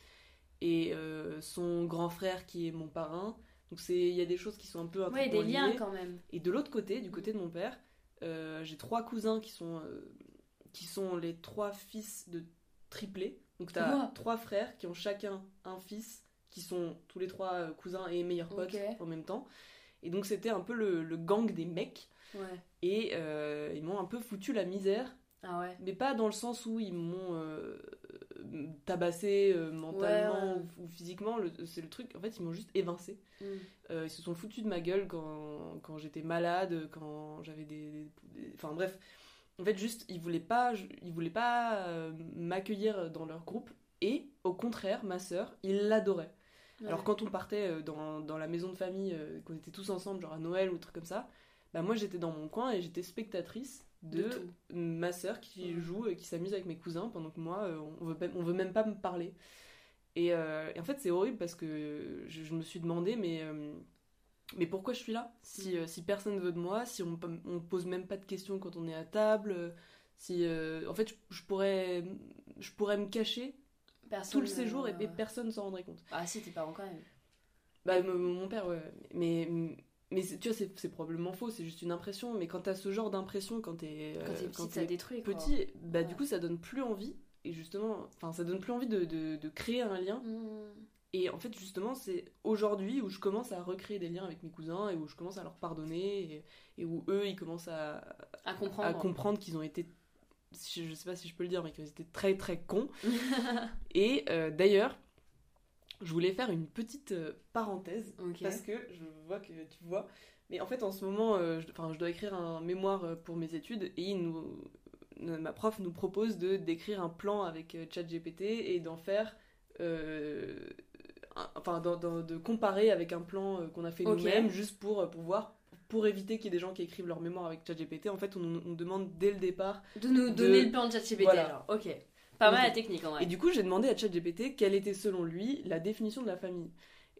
et son grand frère qui est mon parrain. Donc c'est il y a des choses qui sont un peu Ouais, intimement des liens liées. quand même. Et de l'autre côté, du côté de mon père, euh, j'ai trois cousins qui sont, euh, qui sont les trois fils de triplés. Donc t'as Wow. trois frères qui ont chacun un fils, qui sont tous les trois euh, cousins et meilleurs potes en même temps. Et donc c'était un peu le, le gang des mecs. Ouais. Et euh, ils m'ont un peu foutu la misère, Ah ouais. mais pas dans le sens où ils m'ont tabassé euh, mentalement Ouais, ouais. Ou, ou physiquement. C'est le truc, en fait, ils m'ont juste évincé. Mm. Euh, ils se sont foutus de ma gueule quand, quand j'étais malade, quand j'avais des, Enfin bref, en fait juste ils voulaient pas, ils voulaient pas euh, m'accueillir dans leur groupe et au contraire ma sœur, ils l'adoraient. Alors quand on partait dans, dans la maison de famille, qu'on était tous ensemble, genre à Noël ou truc comme ça, bah moi j'étais dans mon coin et j'étais spectatrice de, ma sœur qui joue et qui s'amuse avec mes cousins pendant que moi euh, on veut, même- on veut même pas me parler. Et, euh, et en fait c'est horrible parce que je, je me suis demandé mais, euh, mais pourquoi je suis là? Si, euh, si personne veut de moi, si on, on pose même pas de questions quand on est à table, si en fait je, je pourrais, je pourrais me cacher Personne, tout le séjour et, et personne s'en rendrait compte. Ah si, tes parents quand même. Bah, mon père, ouais. Mais, mais tu vois, c'est probablement faux, c'est juste une impression. Mais quand t'as ce genre d'impression, quand t'es euh, petit, ça détruit quoi. petit, bah, du coup, ça donne plus envie. Et justement, enfin, ça donne plus envie de, de, de créer un lien. Mm. Et en fait, justement, c'est aujourd'hui où je commence à recréer des liens avec mes cousins et où je commence à leur pardonner et, et où eux, ils commencent à, À comprendre. à comprendre qu'ils ont été. Je je sais pas si je peux le dire, mais qu'ils ont été très très cons. et euh, d'ailleurs, je voulais faire une petite euh, parenthèse parce que je vois que tu vois. Mais en fait, en ce moment, euh, je, dois écrire un mémoire euh, pour mes études et il nous, euh, ma prof nous propose de d'écrire un plan avec ChatGPT et d'en faire. euh, un- enfin, de comparer avec un plan qu'on a fait nous-mêmes, juste pour, pour voir, pour éviter qu'il y ait des gens qui écrivent leur mémoire avec ChatGPT. En fait, on nous on demande dès le départ. De nous de- donner le plan de ChatGPT Voilà. alors. Ok. Pas mal la technique en vrai. Et du coup, j'ai demandé à ChatGPT quelle était selon lui la définition de la famille.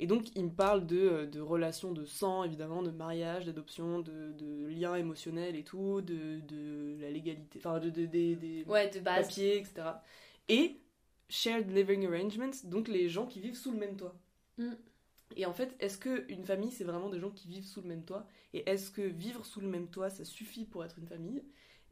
Et donc, il me parle de, euh, de relations de sang, évidemment, de mariage, d'adoption, de, de liens émotionnels et tout, de, de la légalité, enfin, de, de, des- Ouais, de base. papiers, etc. Et shared living arrangements, donc les gens qui vivent sous le même toit. Mm. Et en fait, est-ce que une famille, c'est vraiment des gens qui vivent sous le même toit? Et est-ce que vivre sous le même toit, ça suffit pour être une famille?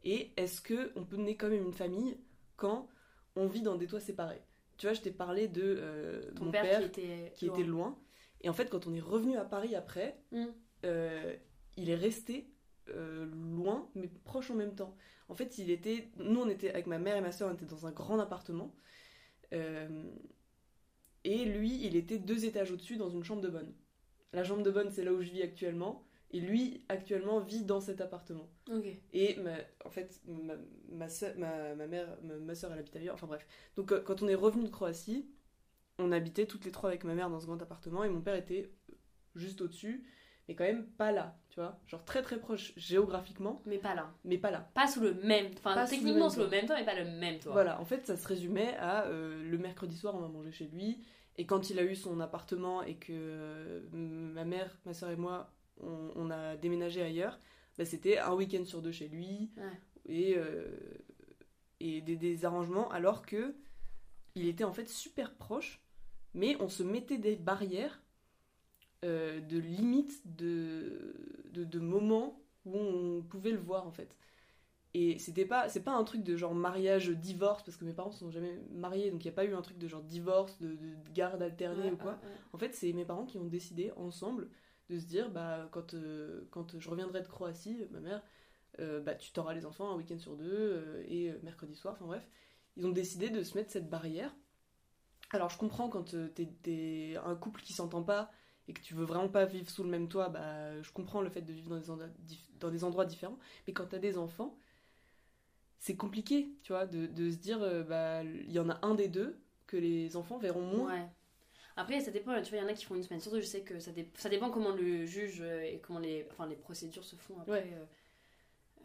Et est-ce que on peut mener quand même une famille quand on vit dans des toits séparés Tu vois, je t'ai parlé de euh, Ton mon père, père, qui était. qui était loin. Et en fait, quand on est revenu à Paris après, Mm. euh, il est resté euh, loin, mais proche en même temps. En fait, il était. Nous, on était avec ma mère et ma soeur, on était dans un grand appartement. Et lui, il était deux étages au-dessus dans une chambre de bonne. La chambre de bonne, c'est là où je vis actuellement. Et lui, actuellement, vit dans cet appartement. Et ma- en fait, ma, ma, soeur, ma, ma mère, ma, soeur, elle habite ailleurs. Enfin bref. Donc euh, quand on est revenu de Croatie, on habitait toutes les trois avec ma mère dans ce grand appartement et mon père était juste au-dessus, mais quand même pas là, tu vois. Genre très très proche géographiquement, Mais pas là. mais pas là. Pas sous le même. Enfin, sous le techniquement même sous le même toit, mais pas le même toit. Voilà, en fait, ça se résumait à euh, le mercredi soir, on va manger chez lui. Et quand il a eu son appartement et que euh, ma mère, ma soeur et moi, on, on a déménagé ailleurs, bah, c'était un week-end sur deux chez lui Ouais. et, euh, et des, des arrangements, alors que il était en fait super proche, mais on se mettait des barrières euh, de limites de, de, de moments où on pouvait le voir en fait. Et c'était pas, c'est pas un truc de genre mariage, divorce, parce que mes parents sont jamais mariés, donc il n'y a pas eu un truc de genre divorce, de, de garde alternée Ouais, ou quoi. ouais, ouais. En fait, c'est mes parents qui ont décidé ensemble de se dire, bah, quand, euh, je reviendrai de Croatie, ma mère, euh, bah, tu t'auras les enfants un week-end sur deux, euh, et euh, mercredi soir, enfin bref. Ils ont décidé de se mettre cette barrière. Alors, je comprends quand euh, t'es, un couple qui s'entend pas et que tu veux vraiment pas vivre sous le même toit, bah, je comprends le fait de vivre dans des endroits, différents. Mais quand t'as des enfants, c'est compliqué, tu vois, de, de se dire, euh, bah, il y en a un des deux que les enfants verront moins. Après, ça dépend, tu vois, il y en a qui font une semaine. Surtout, je sais que ça, dé- ça dépend comment le juge euh, et comment les, enfin, les procédures se font après. Ouais. euh.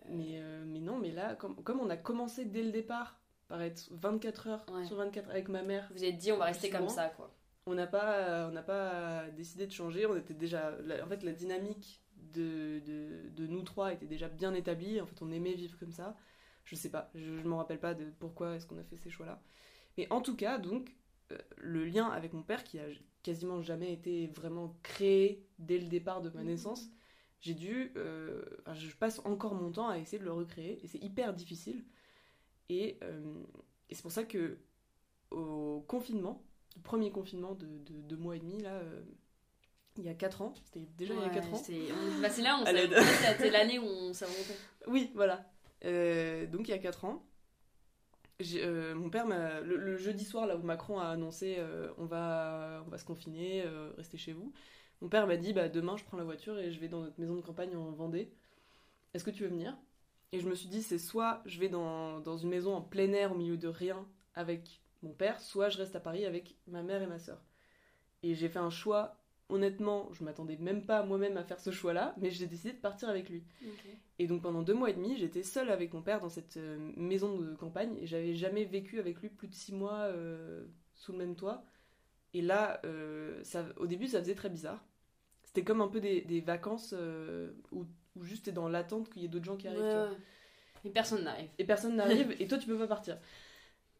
Mais, euh, mais non, mais là, comme, comme on a commencé dès le départ par être 24 heures Ouais. sur 24 avec ma mère, Vous êtes dit, on va rester Souvent. comme ça, quoi. on n'a pas, on n'a pas décidé de changer. On était déjà, en fait, la dynamique de, de, de nous trois était déjà bien établie. En fait, on aimait vivre comme ça. Je sais pas, je, je m'en rappelle pas de pourquoi est-ce qu'on a fait ces choix-là. Mais en tout cas, donc, le lien avec mon père, qui a quasiment jamais été vraiment créé dès le départ de ma Mhm. naissance, j'ai dû, euh, enfin, je passe encore mon temps à essayer de le recréer, et c'est hyper difficile. Et, euh, et c'est pour ça que au confinement, le premier confinement de, de deux mois et demi, là, euh, il y a 4 ans, c'était déjà il y a 4 ans. C'est bah, c'est là où on s'est l'année où on s'est remonté. Oui, voilà. Donc il y a 4 ans, euh, mon père, m'a- le, le jeudi soir, là où Macron a annoncé euh, on, va, on va se confiner, euh, restez chez vous, mon père m'a dit bah, demain je prends la voiture et je vais dans notre maison de campagne en Vendée. Est-ce que tu veux venir? Et je me suis dit c'est soit je vais dans, dans une maison en plein air au milieu de rien avec mon père, soit je reste à Paris avec ma mère et ma soeur. Et j'ai fait un choix, honnêtement, je m'attendais même pas moi-même à faire ce choix-là, mais j'ai décidé de partir avec lui. Et donc pendant deux mois et demi, j'étais seule avec mon père dans cette euh, maison de campagne et j'avais jamais vécu avec lui plus de six mois euh, sous le même toit. Et là, euh, ça, au début, ça faisait très bizarre. C'était comme un peu des, des vacances euh, où, où juste t'es dans l'attente qu'il y ait d'autres gens qui arrivent. Ouais, ouais. Et personne n'arrive. Et personne n'arrive et toi tu peux pas partir.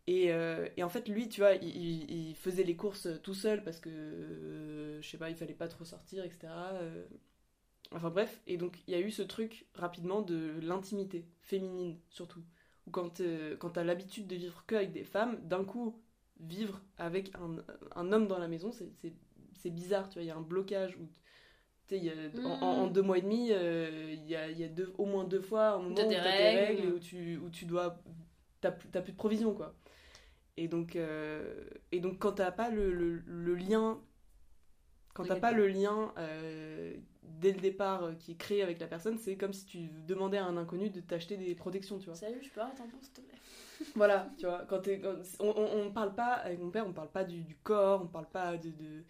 Et, euh, et en fait, lui, tu vois, il, faisait les courses tout seul parce que, euh, je sais pas, il fallait pas trop sortir, etc. euh. Enfin bref, et donc il y a eu ce truc rapidement de l'intimité féminine, surtout. Où quand, quand t'as l'habitude de vivre que avec des femmes, d'un coup, vivre avec un, un homme dans la maison, c'est- bizarre, tu vois, il y a un blocage où. tu y a- en, en- en deux mois et demi, euh, il y a, y a deux, au moins deux fois un moment où des t'as tes règles. tu, où tu dois t'as plus t'as plus de provisions quoi. Et donc euh, et donc quand t'as pas le, le, le lien quand t'as pas le lien euh, dès le départ euh, qui est créé avec la personne c'est comme si tu demandais à un inconnu de t'acheter des protections tu vois. Salut, je peux avoir ton s'il te plaît? Voilà tu vois quand on, on, on parle pas avec mon père on parle pas du, du corps on parle pas de de,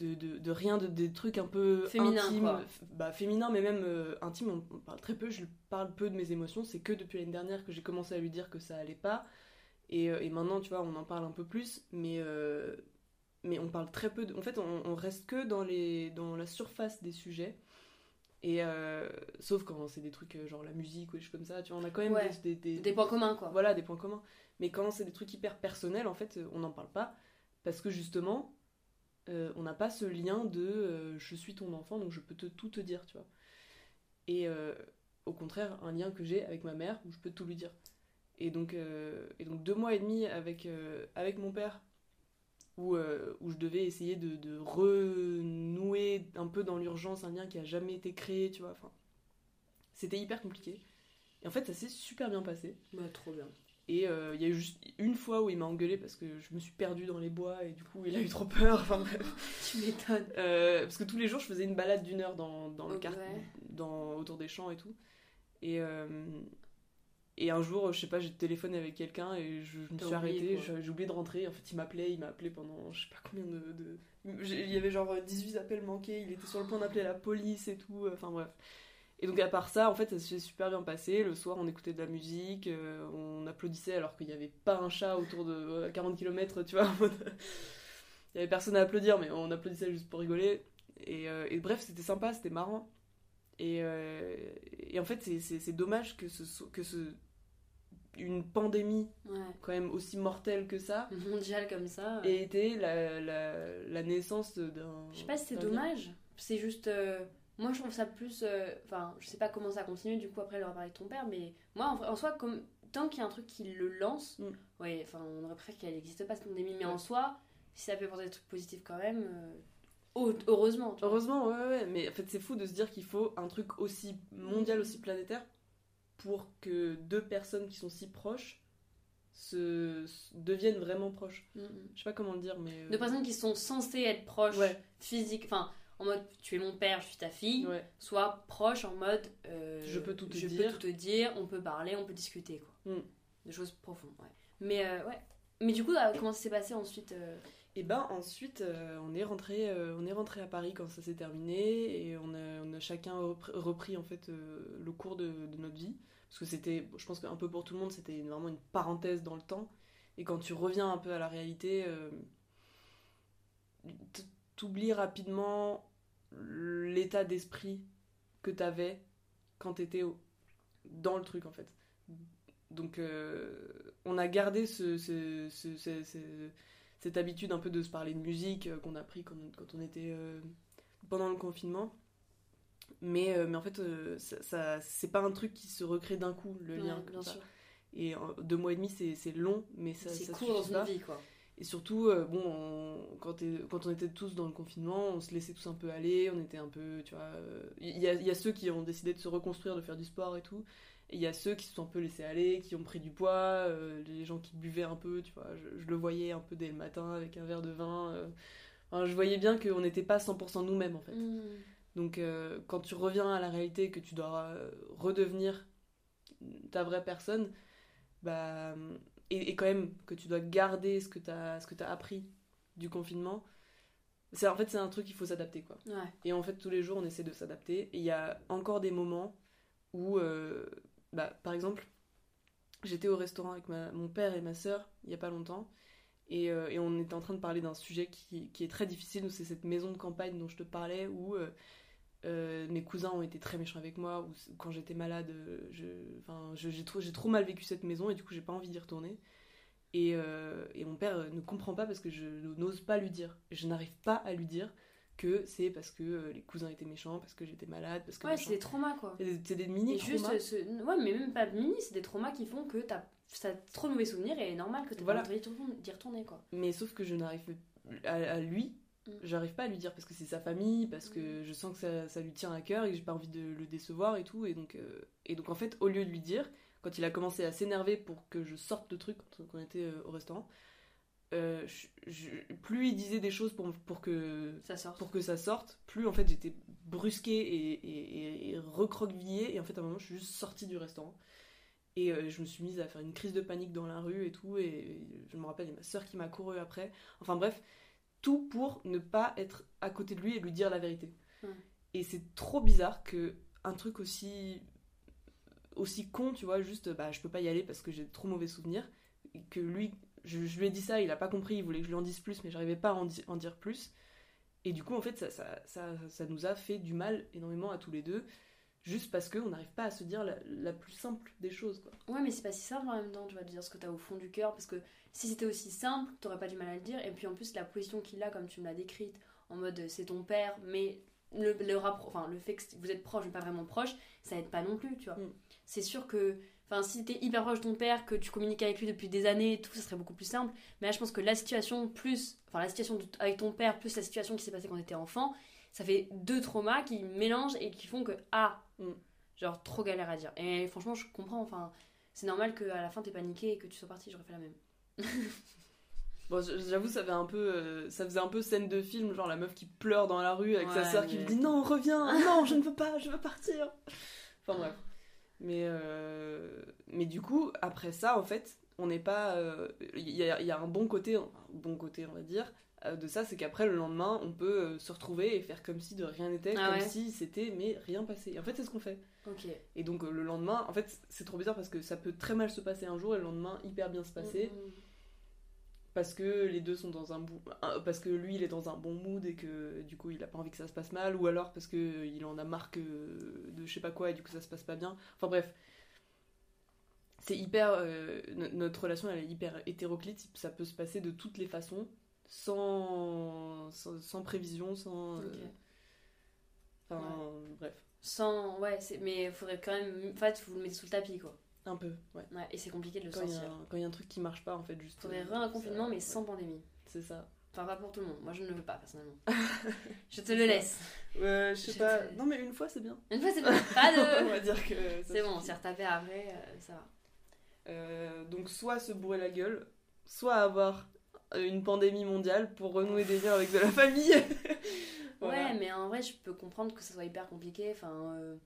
de, de, de rien de des trucs un peu Féminin, intimes quoi. bah féminin mais même euh, intime on, on parle très peu je parle peu de mes émotions c'est que depuis l'année dernière que j'ai commencé à lui dire que ça allait pas et, euh, et maintenant tu vois on en parle un peu plus mais euh, mais on parle très peu. De... En fait, on, on reste que dans, les, dans la surface des sujets. Et euh, sauf quand c'est des trucs genre la musique ou des choses comme ça, tu vois, on a quand même Ouais. des, des- des- Des points communs, quoi. voilà, des points communs. Mais quand c'est des trucs hyper personnels, en fait, on n'en parle pas. Parce que justement, euh, on n'a pas ce lien de euh, je suis ton enfant, donc je peux te, tout te dire, tu vois. Et euh, au contraire, un lien que j'ai avec ma mère où je peux tout lui dire. Et donc, et donc deux mois et demi avec, avec mon père, où, où je devais essayer de, de renouer un peu dans l'urgence un lien qui a jamais été créé, tu vois. Enfin, c'était hyper compliqué. Et en fait, ça s'est super bien passé. Bah, trop bien. Et euh, il y a eu juste une fois où il m'a engueulé parce que je me suis perdue dans les bois et du coup il a eu trop peur. Enfin bref. Tu m'étonnes. Euh, parce que tous les jours je faisais une balade d'une heure dans, dans le Ok. quart- dans, autour des champs et tout. Et, euh, et un jour, je sais pas, j'ai téléphoné avec quelqu'un et je, je me suis arrêtée, j'ai oublié de rentrer. En fait, il m'appelait, il m'a appelé pendant je sais pas combien de. Il y avait genre 18 appels manqués, il était sur le point d'appeler la police et tout. Enfin bref. Et donc à part ça, en fait, ça s'est super bien passé. Le soir, on écoutait de la musique, euh, on applaudissait alors qu'il n'y avait pas un chat autour de euh, 40 km, tu vois. Il y avait personne à applaudir, mais on applaudissait juste pour rigoler. Et, euh, et bref, c'était sympa, c'était marrant. Et, euh, et en fait, c'est- dommage que, ce, que ce, une pandémie, Ouais. quand même aussi mortelle que ça, Mondial comme ça. ait été la, la, la naissance d'un. Je sais pas si c'est dommage. C'est juste. Moi, je trouve ça plus. euh, Enfin, je sais pas comment ça continue du coup après leur parler de ton père, mais moi, en, vrai- en soi, comme tant qu'il y a un truc qui le lance, Mm. ouais, enfin, on aurait préféré qu'elle n'existe pas cette pandémie, mais Ouais. en soi, si ça peut apporter des trucs positifs quand même, euh, heu- heureusement. tu. Heureusement, ouais, ouais, mais en fait, c'est fou de se dire qu'il faut un truc aussi mondial, aussi planétaire, pour que deux personnes qui sont si proches se, se- deviennent vraiment proches. Mm, mm. Je sais pas comment le dire, mais. euh, De personnes qui sont censées être proches, Ouais, physiques, enfin, en mode tu es mon père, je suis ta fille, ouais. soit proches en mode euh, Je peux tout te je dire. peux tout te dire, on peut parler, on peut discuter quoi. Mm. Des choses profondes, ouais. Mais euh, ouais. Mais du coup, là, comment ça s'est passé ensuite euh, Et ben ensuite, euh, on est rentré, euh, on est rentré à Paris quand ça s'est terminé et on a, on a chacun repris, repris, en fait euh, le cours de, de notre vie parce que c'était, je pense qu'un peu pour tout le monde, c'était vraiment une parenthèse dans le temps. Et quand tu reviens un peu à la réalité, euh, t'oublies rapidement l'état d'esprit que t'avais quand t'étais dans le truc en fait. Donc euh, on a gardé ce, ce- ce- ce- ce- cette habitude un peu de se parler de musique euh, qu'on a pris quand, quand on était euh, pendant le confinement. Mais, mais en fait, ça, ça- c'est pas un truc qui se recrée d'un coup, le lien. comme bien ça. sûr. Et deux mois et demi, c'est long, mais ça, C'est court dans une vie quoi. Et surtout, euh, bon, on- quand, on était tous dans le confinement, on se laissait tous un peu aller, on était un peu, tu vois... euh, Il y, a, il y a ceux qui ont décidé de se reconstruire, de faire du sport et tout, et il y a ceux qui se sont un peu laissés aller, qui ont pris du poids, euh, les gens qui buvaient un peu, tu vois, je, je le voyais un peu dès le matin avec un verre de vin. euh, enfin, je voyais bien qu'on n'était pas 100% nous-mêmes, en fait. Mm. Donc euh, quand tu reviens à la réalité, que tu dois euh, redevenir ta vraie personne, bah, et, et quand même que tu dois garder ce que tu as, ce que as appris du confinement, c'est en fait c'est un truc qu'il faut s'adapter quoi. Ouais. Et en fait tous les jours on essaie de s'adapter. Et il y a encore des moments où, euh, bah, par exemple, j'étais au restaurant avec ma- mon père et ma soeur il y a pas longtemps. Et, euh, et on était en train de parler d'un sujet qui, qui est très difficile, c'est cette maison de campagne dont je te parlais, où euh, euh, mes cousins ont été très méchants avec moi, ou quand j'étais malade, euh, je, enfin, je- j'ai trop, trop mal vécu cette maison et du coup j'ai pas envie d'y retourner. Et, euh, et mon père ne comprend pas parce que je n'ose pas lui dire. Je n'arrive pas à lui dire que c'est parce que les cousins étaient méchants, parce que j'étais malade, parce que. Ouais, c'est des traumas quoi. C'est des, c'est des mini Et juste, traumas. ce... ouais, mais même pas de mini, c'est des traumas qui font que t'as t'as trop de mauvais souvenirs et normal que t'aies Voilà. pas envie d'y retourner- d'y retourner quoi. Mais sauf que je n'arrive à, à lui, Mm. j'arrive pas à lui dire parce que c'est sa famille, parce que je sens que ça, ça lui tient à cœur et que j'ai pas envie de le décevoir et tout. Et donc, euh, et donc en fait, au lieu de lui dire, quand il a commencé à s'énerver pour que je sorte le truc quand on était euh, au restaurant, euh, je- je- plus il disait des choses pour, pour que Ça sort. pour que ça sorte, plus en fait j'étais brusquée et, et, et- et recroquevillée. Et en fait, à un moment, je suis juste sortie du restaurant. Et euh, je me suis mise à faire une crise de panique dans la rue et tout. Et je me rappelle, il y a ma soeur qui m'a couru après. Enfin bref, tout pour ne pas être à côté de lui et lui dire la vérité. Et c'est trop bizarre que un truc aussi aussi con, tu vois, juste bah je peux pas y aller parce que j'ai trop mauvais souvenirs, et que lui je, lui ai dit ça, il a pas compris, il voulait que je lui en dise plus, mais j'arrivais pas à en, en, dire plus. Et du coup, en fait, ça, ça, ça, ça, nous a fait du mal énormément à tous les deux, juste parce qu'on n'arrive pas à se dire la, plus simple des choses. Quoi. Ouais, mais c'est pas si simple en même temps, tu vas te dire ce que tu as au fond du cœur, parce que si c'était aussi simple, t'aurais pas du mal à le dire. Et puis en plus, la position qu'il a, comme tu me l'as décrite, en mode c'est ton père, mais le, le, enfin, le fait que vous êtes proche mais pas vraiment proche, ça aide pas non plus, tu vois. Mm. C'est sûr que Enfin, si t'es hyper proche de ton père, que tu communiques avec lui depuis des années et tout, ça serait beaucoup plus simple. Mais là, je pense que la situation plus, enfin, la situation avec ton père plus la situation qui s'est passée quand t'étais enfant, ça fait deux traumas qui mélangent et qui font que, ah, mm. genre, trop galère à dire. Et franchement, je comprends, enfin, c'est normal qu'à la fin t'es paniqué et que tu sois parti, j'aurais fait la même. Bon, j'avoue, ça fait un peu, euh, ça faisait un peu scène de film, genre la meuf qui pleure dans la rue avec sa sœur qui lui dit non, reviens, non, je ne veux pas, je veux partir. Enfin bref. Mais, euh, mais du coup, après ça, en fait, on n'est pas. Il euh, y, a, y, a, un bon côté, un bon côté, on va dire, de ça, c'est qu'après le lendemain, on peut se retrouver et faire comme si de rien n'était, ah comme si c'était, mais rien passé. en fait, c'est ce qu'on fait. Ok. Et donc, le lendemain, en fait, c'est trop bizarre parce que ça peut très mal se passer un jour et le lendemain, hyper bien se passer. Mm, mm parce que les deux sont dans un parce que lui il est dans un bon mood et que du coup il a pas envie que ça se passe mal ou alors parce que il en a marre de je sais pas quoi et du coup ça se passe pas bien. Enfin bref. C'est hyper euh, notre relation elle est hyper hétéroclite. Ça peut se passer de toutes les façons sans sans, prévision sans euh, enfin bref. Sans ouais mais il faudrait quand même en fait vous le mettez sous le tapis quoi un peu, ouais. ouais et c'est compliqué de le quand sentir. quand il y a un truc qui marche pas, en fait, juste. Faudrait un confinement, mais sans pandémie. C'est ça. Enfin, pas pour tout le monde. Moi, je ne le veux pas, personnellement. je te le laisse. Je sais pas. Non, mais une fois, c'est bien. Une fois, c'est bien. Pas de. On va dire que. C'est bon, on s'est retapé après, euh, ça va. Euh, donc, soit se bourrer la gueule, soit avoir une pandémie mondiale pour renouer des liens avec de la famille. Ouais, mais en vrai, je peux comprendre que ça soit hyper compliqué. Enfin. Euh,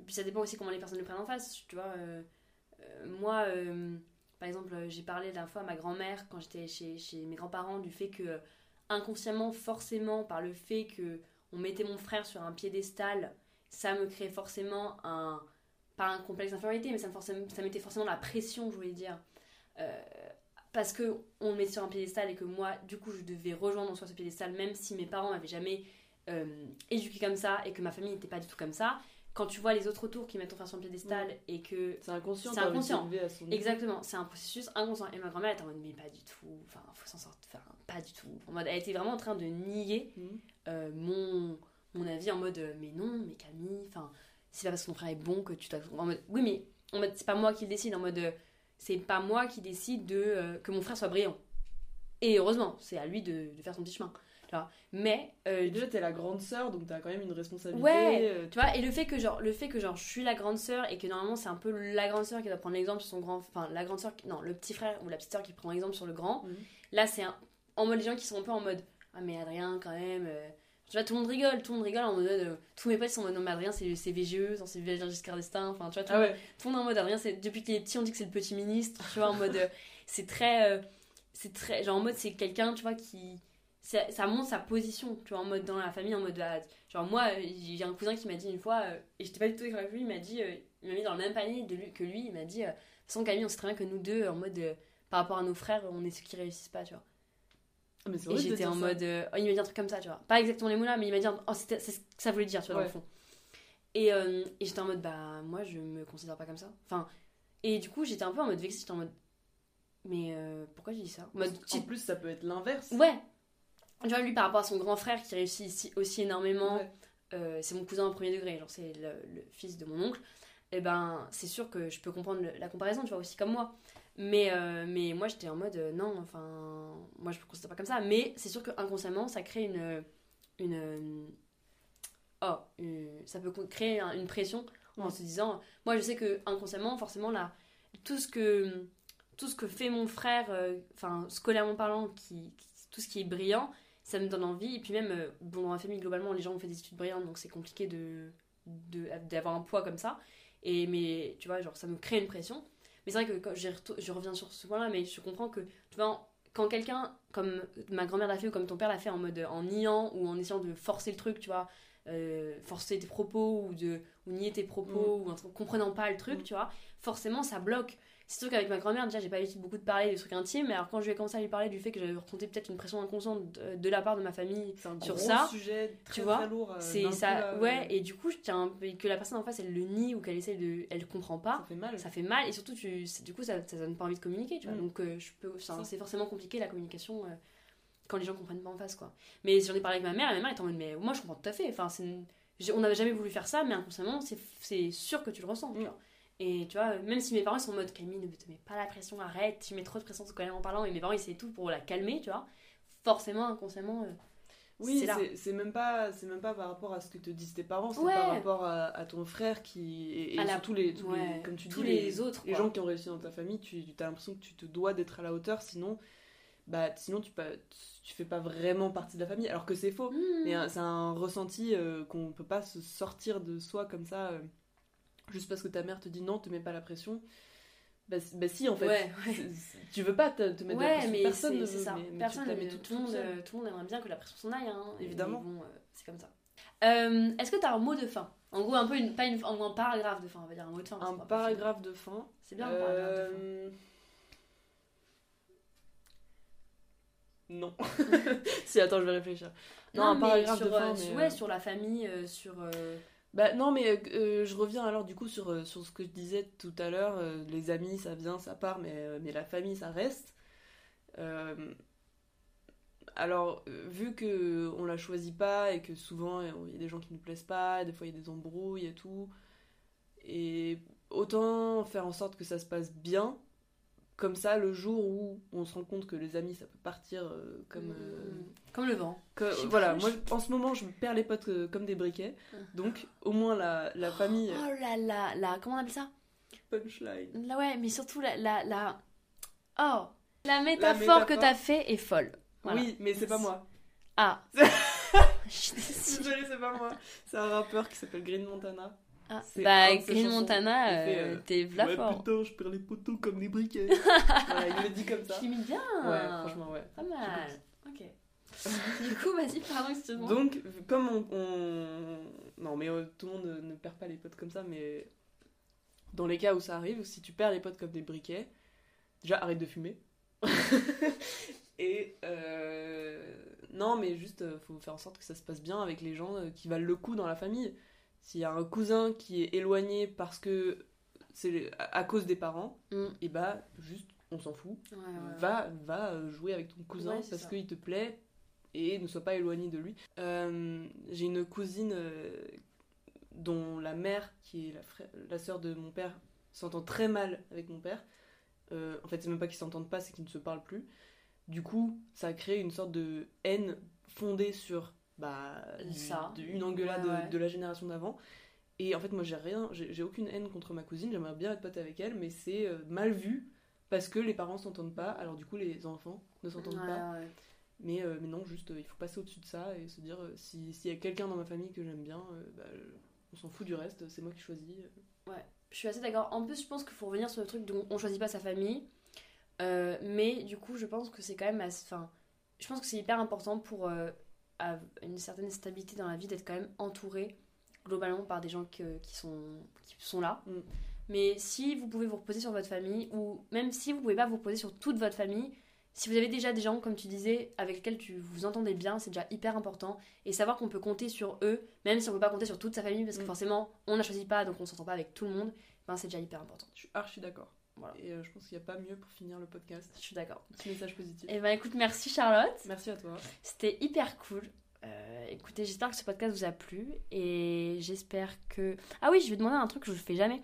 et puis, ça dépend aussi comment les personnes le prennent en face. Tu vois. Euh, moi, euh, par exemple, j'ai parlé d'un fois à ma grand-mère quand j'étais chez, mes grands-parents du fait que, inconsciemment, forcément, par le fait que on mettait mon frère sur un piédestal, ça me créait forcément un. pas un complexe d'infériorité, mais ça, me mettait forcément la pression, je voulais dire. Euh, parce que on me mettait sur un piédestal et que moi, du coup, je devais rejoindre en soi ce piédestal, même si mes parents m'avaient jamais éduqué comme ça et que ma famille n'était pas du tout comme ça quand tu vois les autres autour qui mettent ton frère sur le piédestal et que c'est inconscient c'est inconscient. exactement c'est un processus inconscient. Et ma grand-mère était en mode mais pas du tout enfin faut s'en sortir enfin pas du tout. En mode elle était vraiment en train de nier mm. euh, mon mon avis en mode euh, mais non mais Camille enfin c'est pas parce que ton frère est bon que tu dois en mode oui mais en mode c'est pas moi qui le décide en mode euh, c'est pas moi qui décide de que mon frère soit brillant. Et heureusement c'est à lui de, de faire son petit chemin mais euh, déjà t'es la grande sœur donc t'as quand même une responsabilité. Ouais. Euh, tu vois et le fait que genre le fait que genre je suis la grande sœur et que normalement c'est un peu la grande sœur qui doit prendre l'exemple sur son grand enfin la grande sœur non le petit frère ou la petite sœur qui prend l'exemple sur le grand. Mhm. Là c'est en mode les gens qui sont un peu en mode ah mais Adrien quand même. Euh, tu vois, tout le monde rigole, tout le monde rigole en mode. tous mes potes sont en mode non, mais Adrien, c'est VGE, c'est VGE Giscard d'Estaing. Enfin, tu vois, tout, ah tout, le monde en mode Adrien, c'est depuis qu'il est petit, on dit que c'est le petit ministre. Tu vois, en mode. c'est très. c'est très. Genre, en mode, c'est quelqu'un, tu vois, qui ça, montre sa position, tu vois, en mode dans la famille, en mode. Bah, genre, moi, j'ai un cousin qui m'a dit une fois, euh, et j'étais pas du tout d'accord avec lui, il m'a dit, euh, il m'a mis dans le même panier de lui, que lui, il m'a dit, euh, sans Camille, on sait très bien que nous deux, en mode. par rapport à nos frères, on est ceux qui réussissent pas, tu vois. Ah, et j'étais en mode. oh, il m'a dit un truc comme ça, tu vois. Pas exactement les mots là, mais il m'a dit, oh, c'est ce que ça voulait dire, tu vois, dans le fond. Et, et j'étais en mode, bah, moi, je me considère pas comme ça. Enfin. Et du coup, j'étais un peu en mode vexée, j'étais en mode. Mais pourquoi j'ai dit ça? En, mode, en plus, ça peut être l'inverse. Ouais, tu vois, lui par rapport à son grand frère qui réussit ici aussi énormément, euh, c'est mon cousin au premier degré, genre c'est le, fils de mon oncle, et eh ben c'est sûr que je peux comprendre la comparaison, tu vois, aussi comme moi. Mais, euh, mais moi j'étais en mode euh, non, enfin, moi je me considère pas comme ça, mais c'est sûr que inconsciemment ça crée une. une, oh, ça peut créer une pression en se disant, moi je sais que inconsciemment, forcément, là, tout ce que, tout ce que fait mon frère, enfin, scolairement parlant, qui, tout ce qui est brillant, ça me donne envie. Et puis même, euh, bon, dans ma famille, globalement, les gens ont fait des études brillantes, donc c'est compliqué de d'avoir un poids comme ça. Et mais, tu vois, genre, ça me crée une pression. Mais c'est vrai que quand je reviens sur ce point-là, mais je comprends que, tu vois, quand quelqu'un, comme ma grand-mère l'a fait ou comme ton père l'a fait en mode en niant ou en essayant de forcer le truc, tu vois, euh, forcer tes propos ou de ou nier tes propos mm. ou en comprenant pas le truc, mm. tu vois, forcément ça bloque C'est sûr qu'avec ma grand-mère, déjà, j'ai pas l'habitude beaucoup de parler des trucs intimes, mais alors quand je lui ai commencé à lui parler du fait que j'avais ressenti peut-être une pression inconsciente de, de la part de ma famille un Sur gros ça, sujet très, tu vois, très lourd. euh, c'est coup, ça, ouais, euh, et du coup, je tiens, que la personne en face, elle le nie ou qu'elle essaye de. Elle comprend pas, Ça fait mal. ça fait mal, et surtout, tu, du coup, ça, ça donne pas envie de communiquer, tu vois. Mm. Donc, euh, je peux, c'est forcément compliqué la communication euh, quand les gens comprennent pas en face, quoi. Mais j'en ai parlé avec ma mère, et ma mère est en mode, mais moi, je comprends tout à fait, enfin, une- on n'avait jamais voulu faire ça, mais inconsciemment, c'est, c'est sûr que tu le ressens, tu Mm. vois. Et tu vois, même si mes parents sont en mode Camille, ne te mets pas la pression, arrête, tu mets trop de pression en parlant, et mes parents ils essaient tout pour la calmer, tu vois. Forcément, inconsciemment, euh, Oui, c'est même pas c'est même pas par rapport à ce que te disent tes parents, c'est Ouais. par rapport à, à ton frère qui et, et la- surtout les, tous les- comme tu tous dis les, autres, les quoi. gens qui ont réussi dans ta famille, tu as l'impression que tu te dois d'être à la hauteur, sinon bah sinon tu pas tu fais pas vraiment partie de la famille alors que c'est faux. Mmh. Mais euh, c'est un ressenti euh, qu'on peut pas se sortir de soi comme ça euh, juste parce que ta mère te dit non, te mets pas la pression. Bah, bah si en fait. Ouais, ouais. Tu veux pas te, te mettre la pression, mais personne ne veut, ça. mais- tu Personne, tout, le monde, euh, tout le monde aimerait bien que la pression s'en aille. Hein. Évidemment. bon, euh, c'est comme ça. Euh, Est-ce que t'as un mot de fin? En gros, un peu une, pas une, un paragraphe de fin, on va dire un mot de fin. Un paragraphe de fin. C'est bien un paragraphe de fin. Non. si, attends, je vais réfléchir. Non, un mais paragraphe sur, de fin, mais, sur- ouais, sur la famille, sur. Bah non, mais euh, euh, je reviens alors du coup sur, euh, sur ce que je disais tout à l'heure. les amis, ça vient, ça part, mais, mais la famille, ça reste. Alors, vu que on la choisit pas et que souvent il y a des gens qui nous plaisent pas, des fois il y a des embrouilles et tout, et autant faire en sorte que ça se passe bien. Comme ça, le jour où on se rend compte que les amis, ça peut partir euh, comme, euh, mm, Comme le vent. que- voilà, moi en ce moment je perds les potes euh, comme des briquets. Donc au moins la, la famille Oh là là, là, comment on appelle ça? Punchline. Là, ouais, mais surtout la. la, la... Oh La métaphore que t'as fait est folle. Voilà. Oui, mais c'est pas moi. Ah Je suis. Désolée, c'est pas moi. C'est un rappeur qui s'appelle Green Montana. Ah, bah, Green. Montana, euh, euh, t'es v'là ouais, fort. putain, je perds les poteaux comme des briquets. voilà, il le dit comme ça. Tu l'imites bien Ouais, franchement, ouais. Pas mal. Ok. du coup, vas-y, pardon, excuse-moi. Donc, comme on. on- Non, mais euh, tout le monde ne, perd pas les potes comme ça, mais dans les cas où ça arrive, si tu perds les potes comme des briquets, déjà arrête de fumer. Et. euh, Non, mais juste, faut faire en sorte que ça se passe bien avec les gens qui valent le coup dans la famille. S'il y a un cousin qui est éloigné parce que c'est à cause des parents, Mm. et bah, juste, on s'en fout Ouais, ouais, ouais. va, va euh, jouer avec ton cousin parce qu'il te plaît et ne sois pas éloigné de lui. Euh, J'ai une cousine euh, dont la mère, qui est la, frère, la sœur de mon père, s'entend très mal avec mon père. Euh, en fait, c'est même pas qu'ils s'entendent pas, c'est qu'ils ne se parlent plus. Du coup, ça a créé une sorte de haine fondée sur bah, du- Ça. de- une engueulade Ouais, ouais. De, de la génération d'avant. Et en fait, moi, j'ai rien, j'ai aucune haine contre ma cousine. J'aimerais bien être pote avec elle, mais c'est euh, mal vu parce que les parents s'entendent pas. Alors du coup, les enfants ne s'entendent Ouais, pas. ouais. Mais, euh, mais non, juste, euh, il faut passer au-dessus de ça et se dire euh, si- s'il y a quelqu'un dans ma famille que j'aime bien, bah, on s'en fout du reste. C'est moi qui choisis. euh. Je suis assez d'accord. En plus, je pense qu'il faut revenir sur le truc dont on choisit pas sa famille. Mais du coup, je pense que c'est quand même assez. Enfin, je pense que c'est hyper important pour une certaine stabilité dans la vie d'être quand même entouré globalement par des gens que- qui, sont, qui sont là. Mm. Mais si vous pouvez vous reposer sur votre famille, ou même si vous pouvez pas vous reposer sur toute votre famille, si vous avez déjà des gens, comme tu disais, avec lesquels tu vous entendez bien, c'est déjà hyper important. Et savoir qu'on peut compter sur eux, même si on peut pas compter sur toute sa famille, parce que Mm. forcément, on n'a choisi pas, donc on s'entend pas avec tout le monde, ben c'est déjà hyper important. Je suis archi d'accord. Voilà. Et euh, je pense qu'il n'y a pas mieux pour finir le podcast. Je suis d'accord. Petit message positif. Et ben écoute, merci Charlotte. Merci à toi. C'était hyper cool. Euh, écoutez, j'espère que ce podcast vous a plu et j'espère que. Ah oui, je vais demander un truc que je ne fais jamais.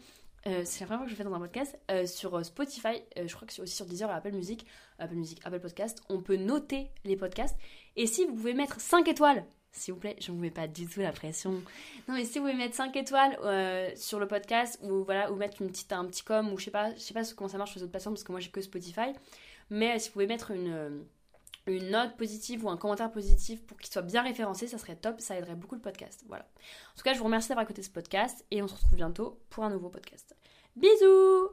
Euh, c'est la première fois que je le fais dans un podcast. Euh, sur Spotify, je crois que c'est aussi sur Deezer et Apple Music, Apple Music, Apple Podcast, on peut noter les podcasts. Et si vous pouvez mettre 5 étoiles, s'il vous plaît, je ne vous mets pas du tout la pression. Non, mais si vous pouvez mettre 5 étoiles euh, sur le podcast ou voilà, ou mettre une petite, un petit com ou je sais sais pas comment ça marche sur les autres plateformes parce que moi j'ai que Spotify. Mais euh, si vous pouvez mettre une. euh, une note positive ou un commentaire positif pour qu'il soit bien référencé, ça serait top, ça aiderait beaucoup le podcast. Voilà. En tout cas, je vous remercie d'avoir écouté ce podcast et on se retrouve bientôt pour un nouveau podcast. Bisous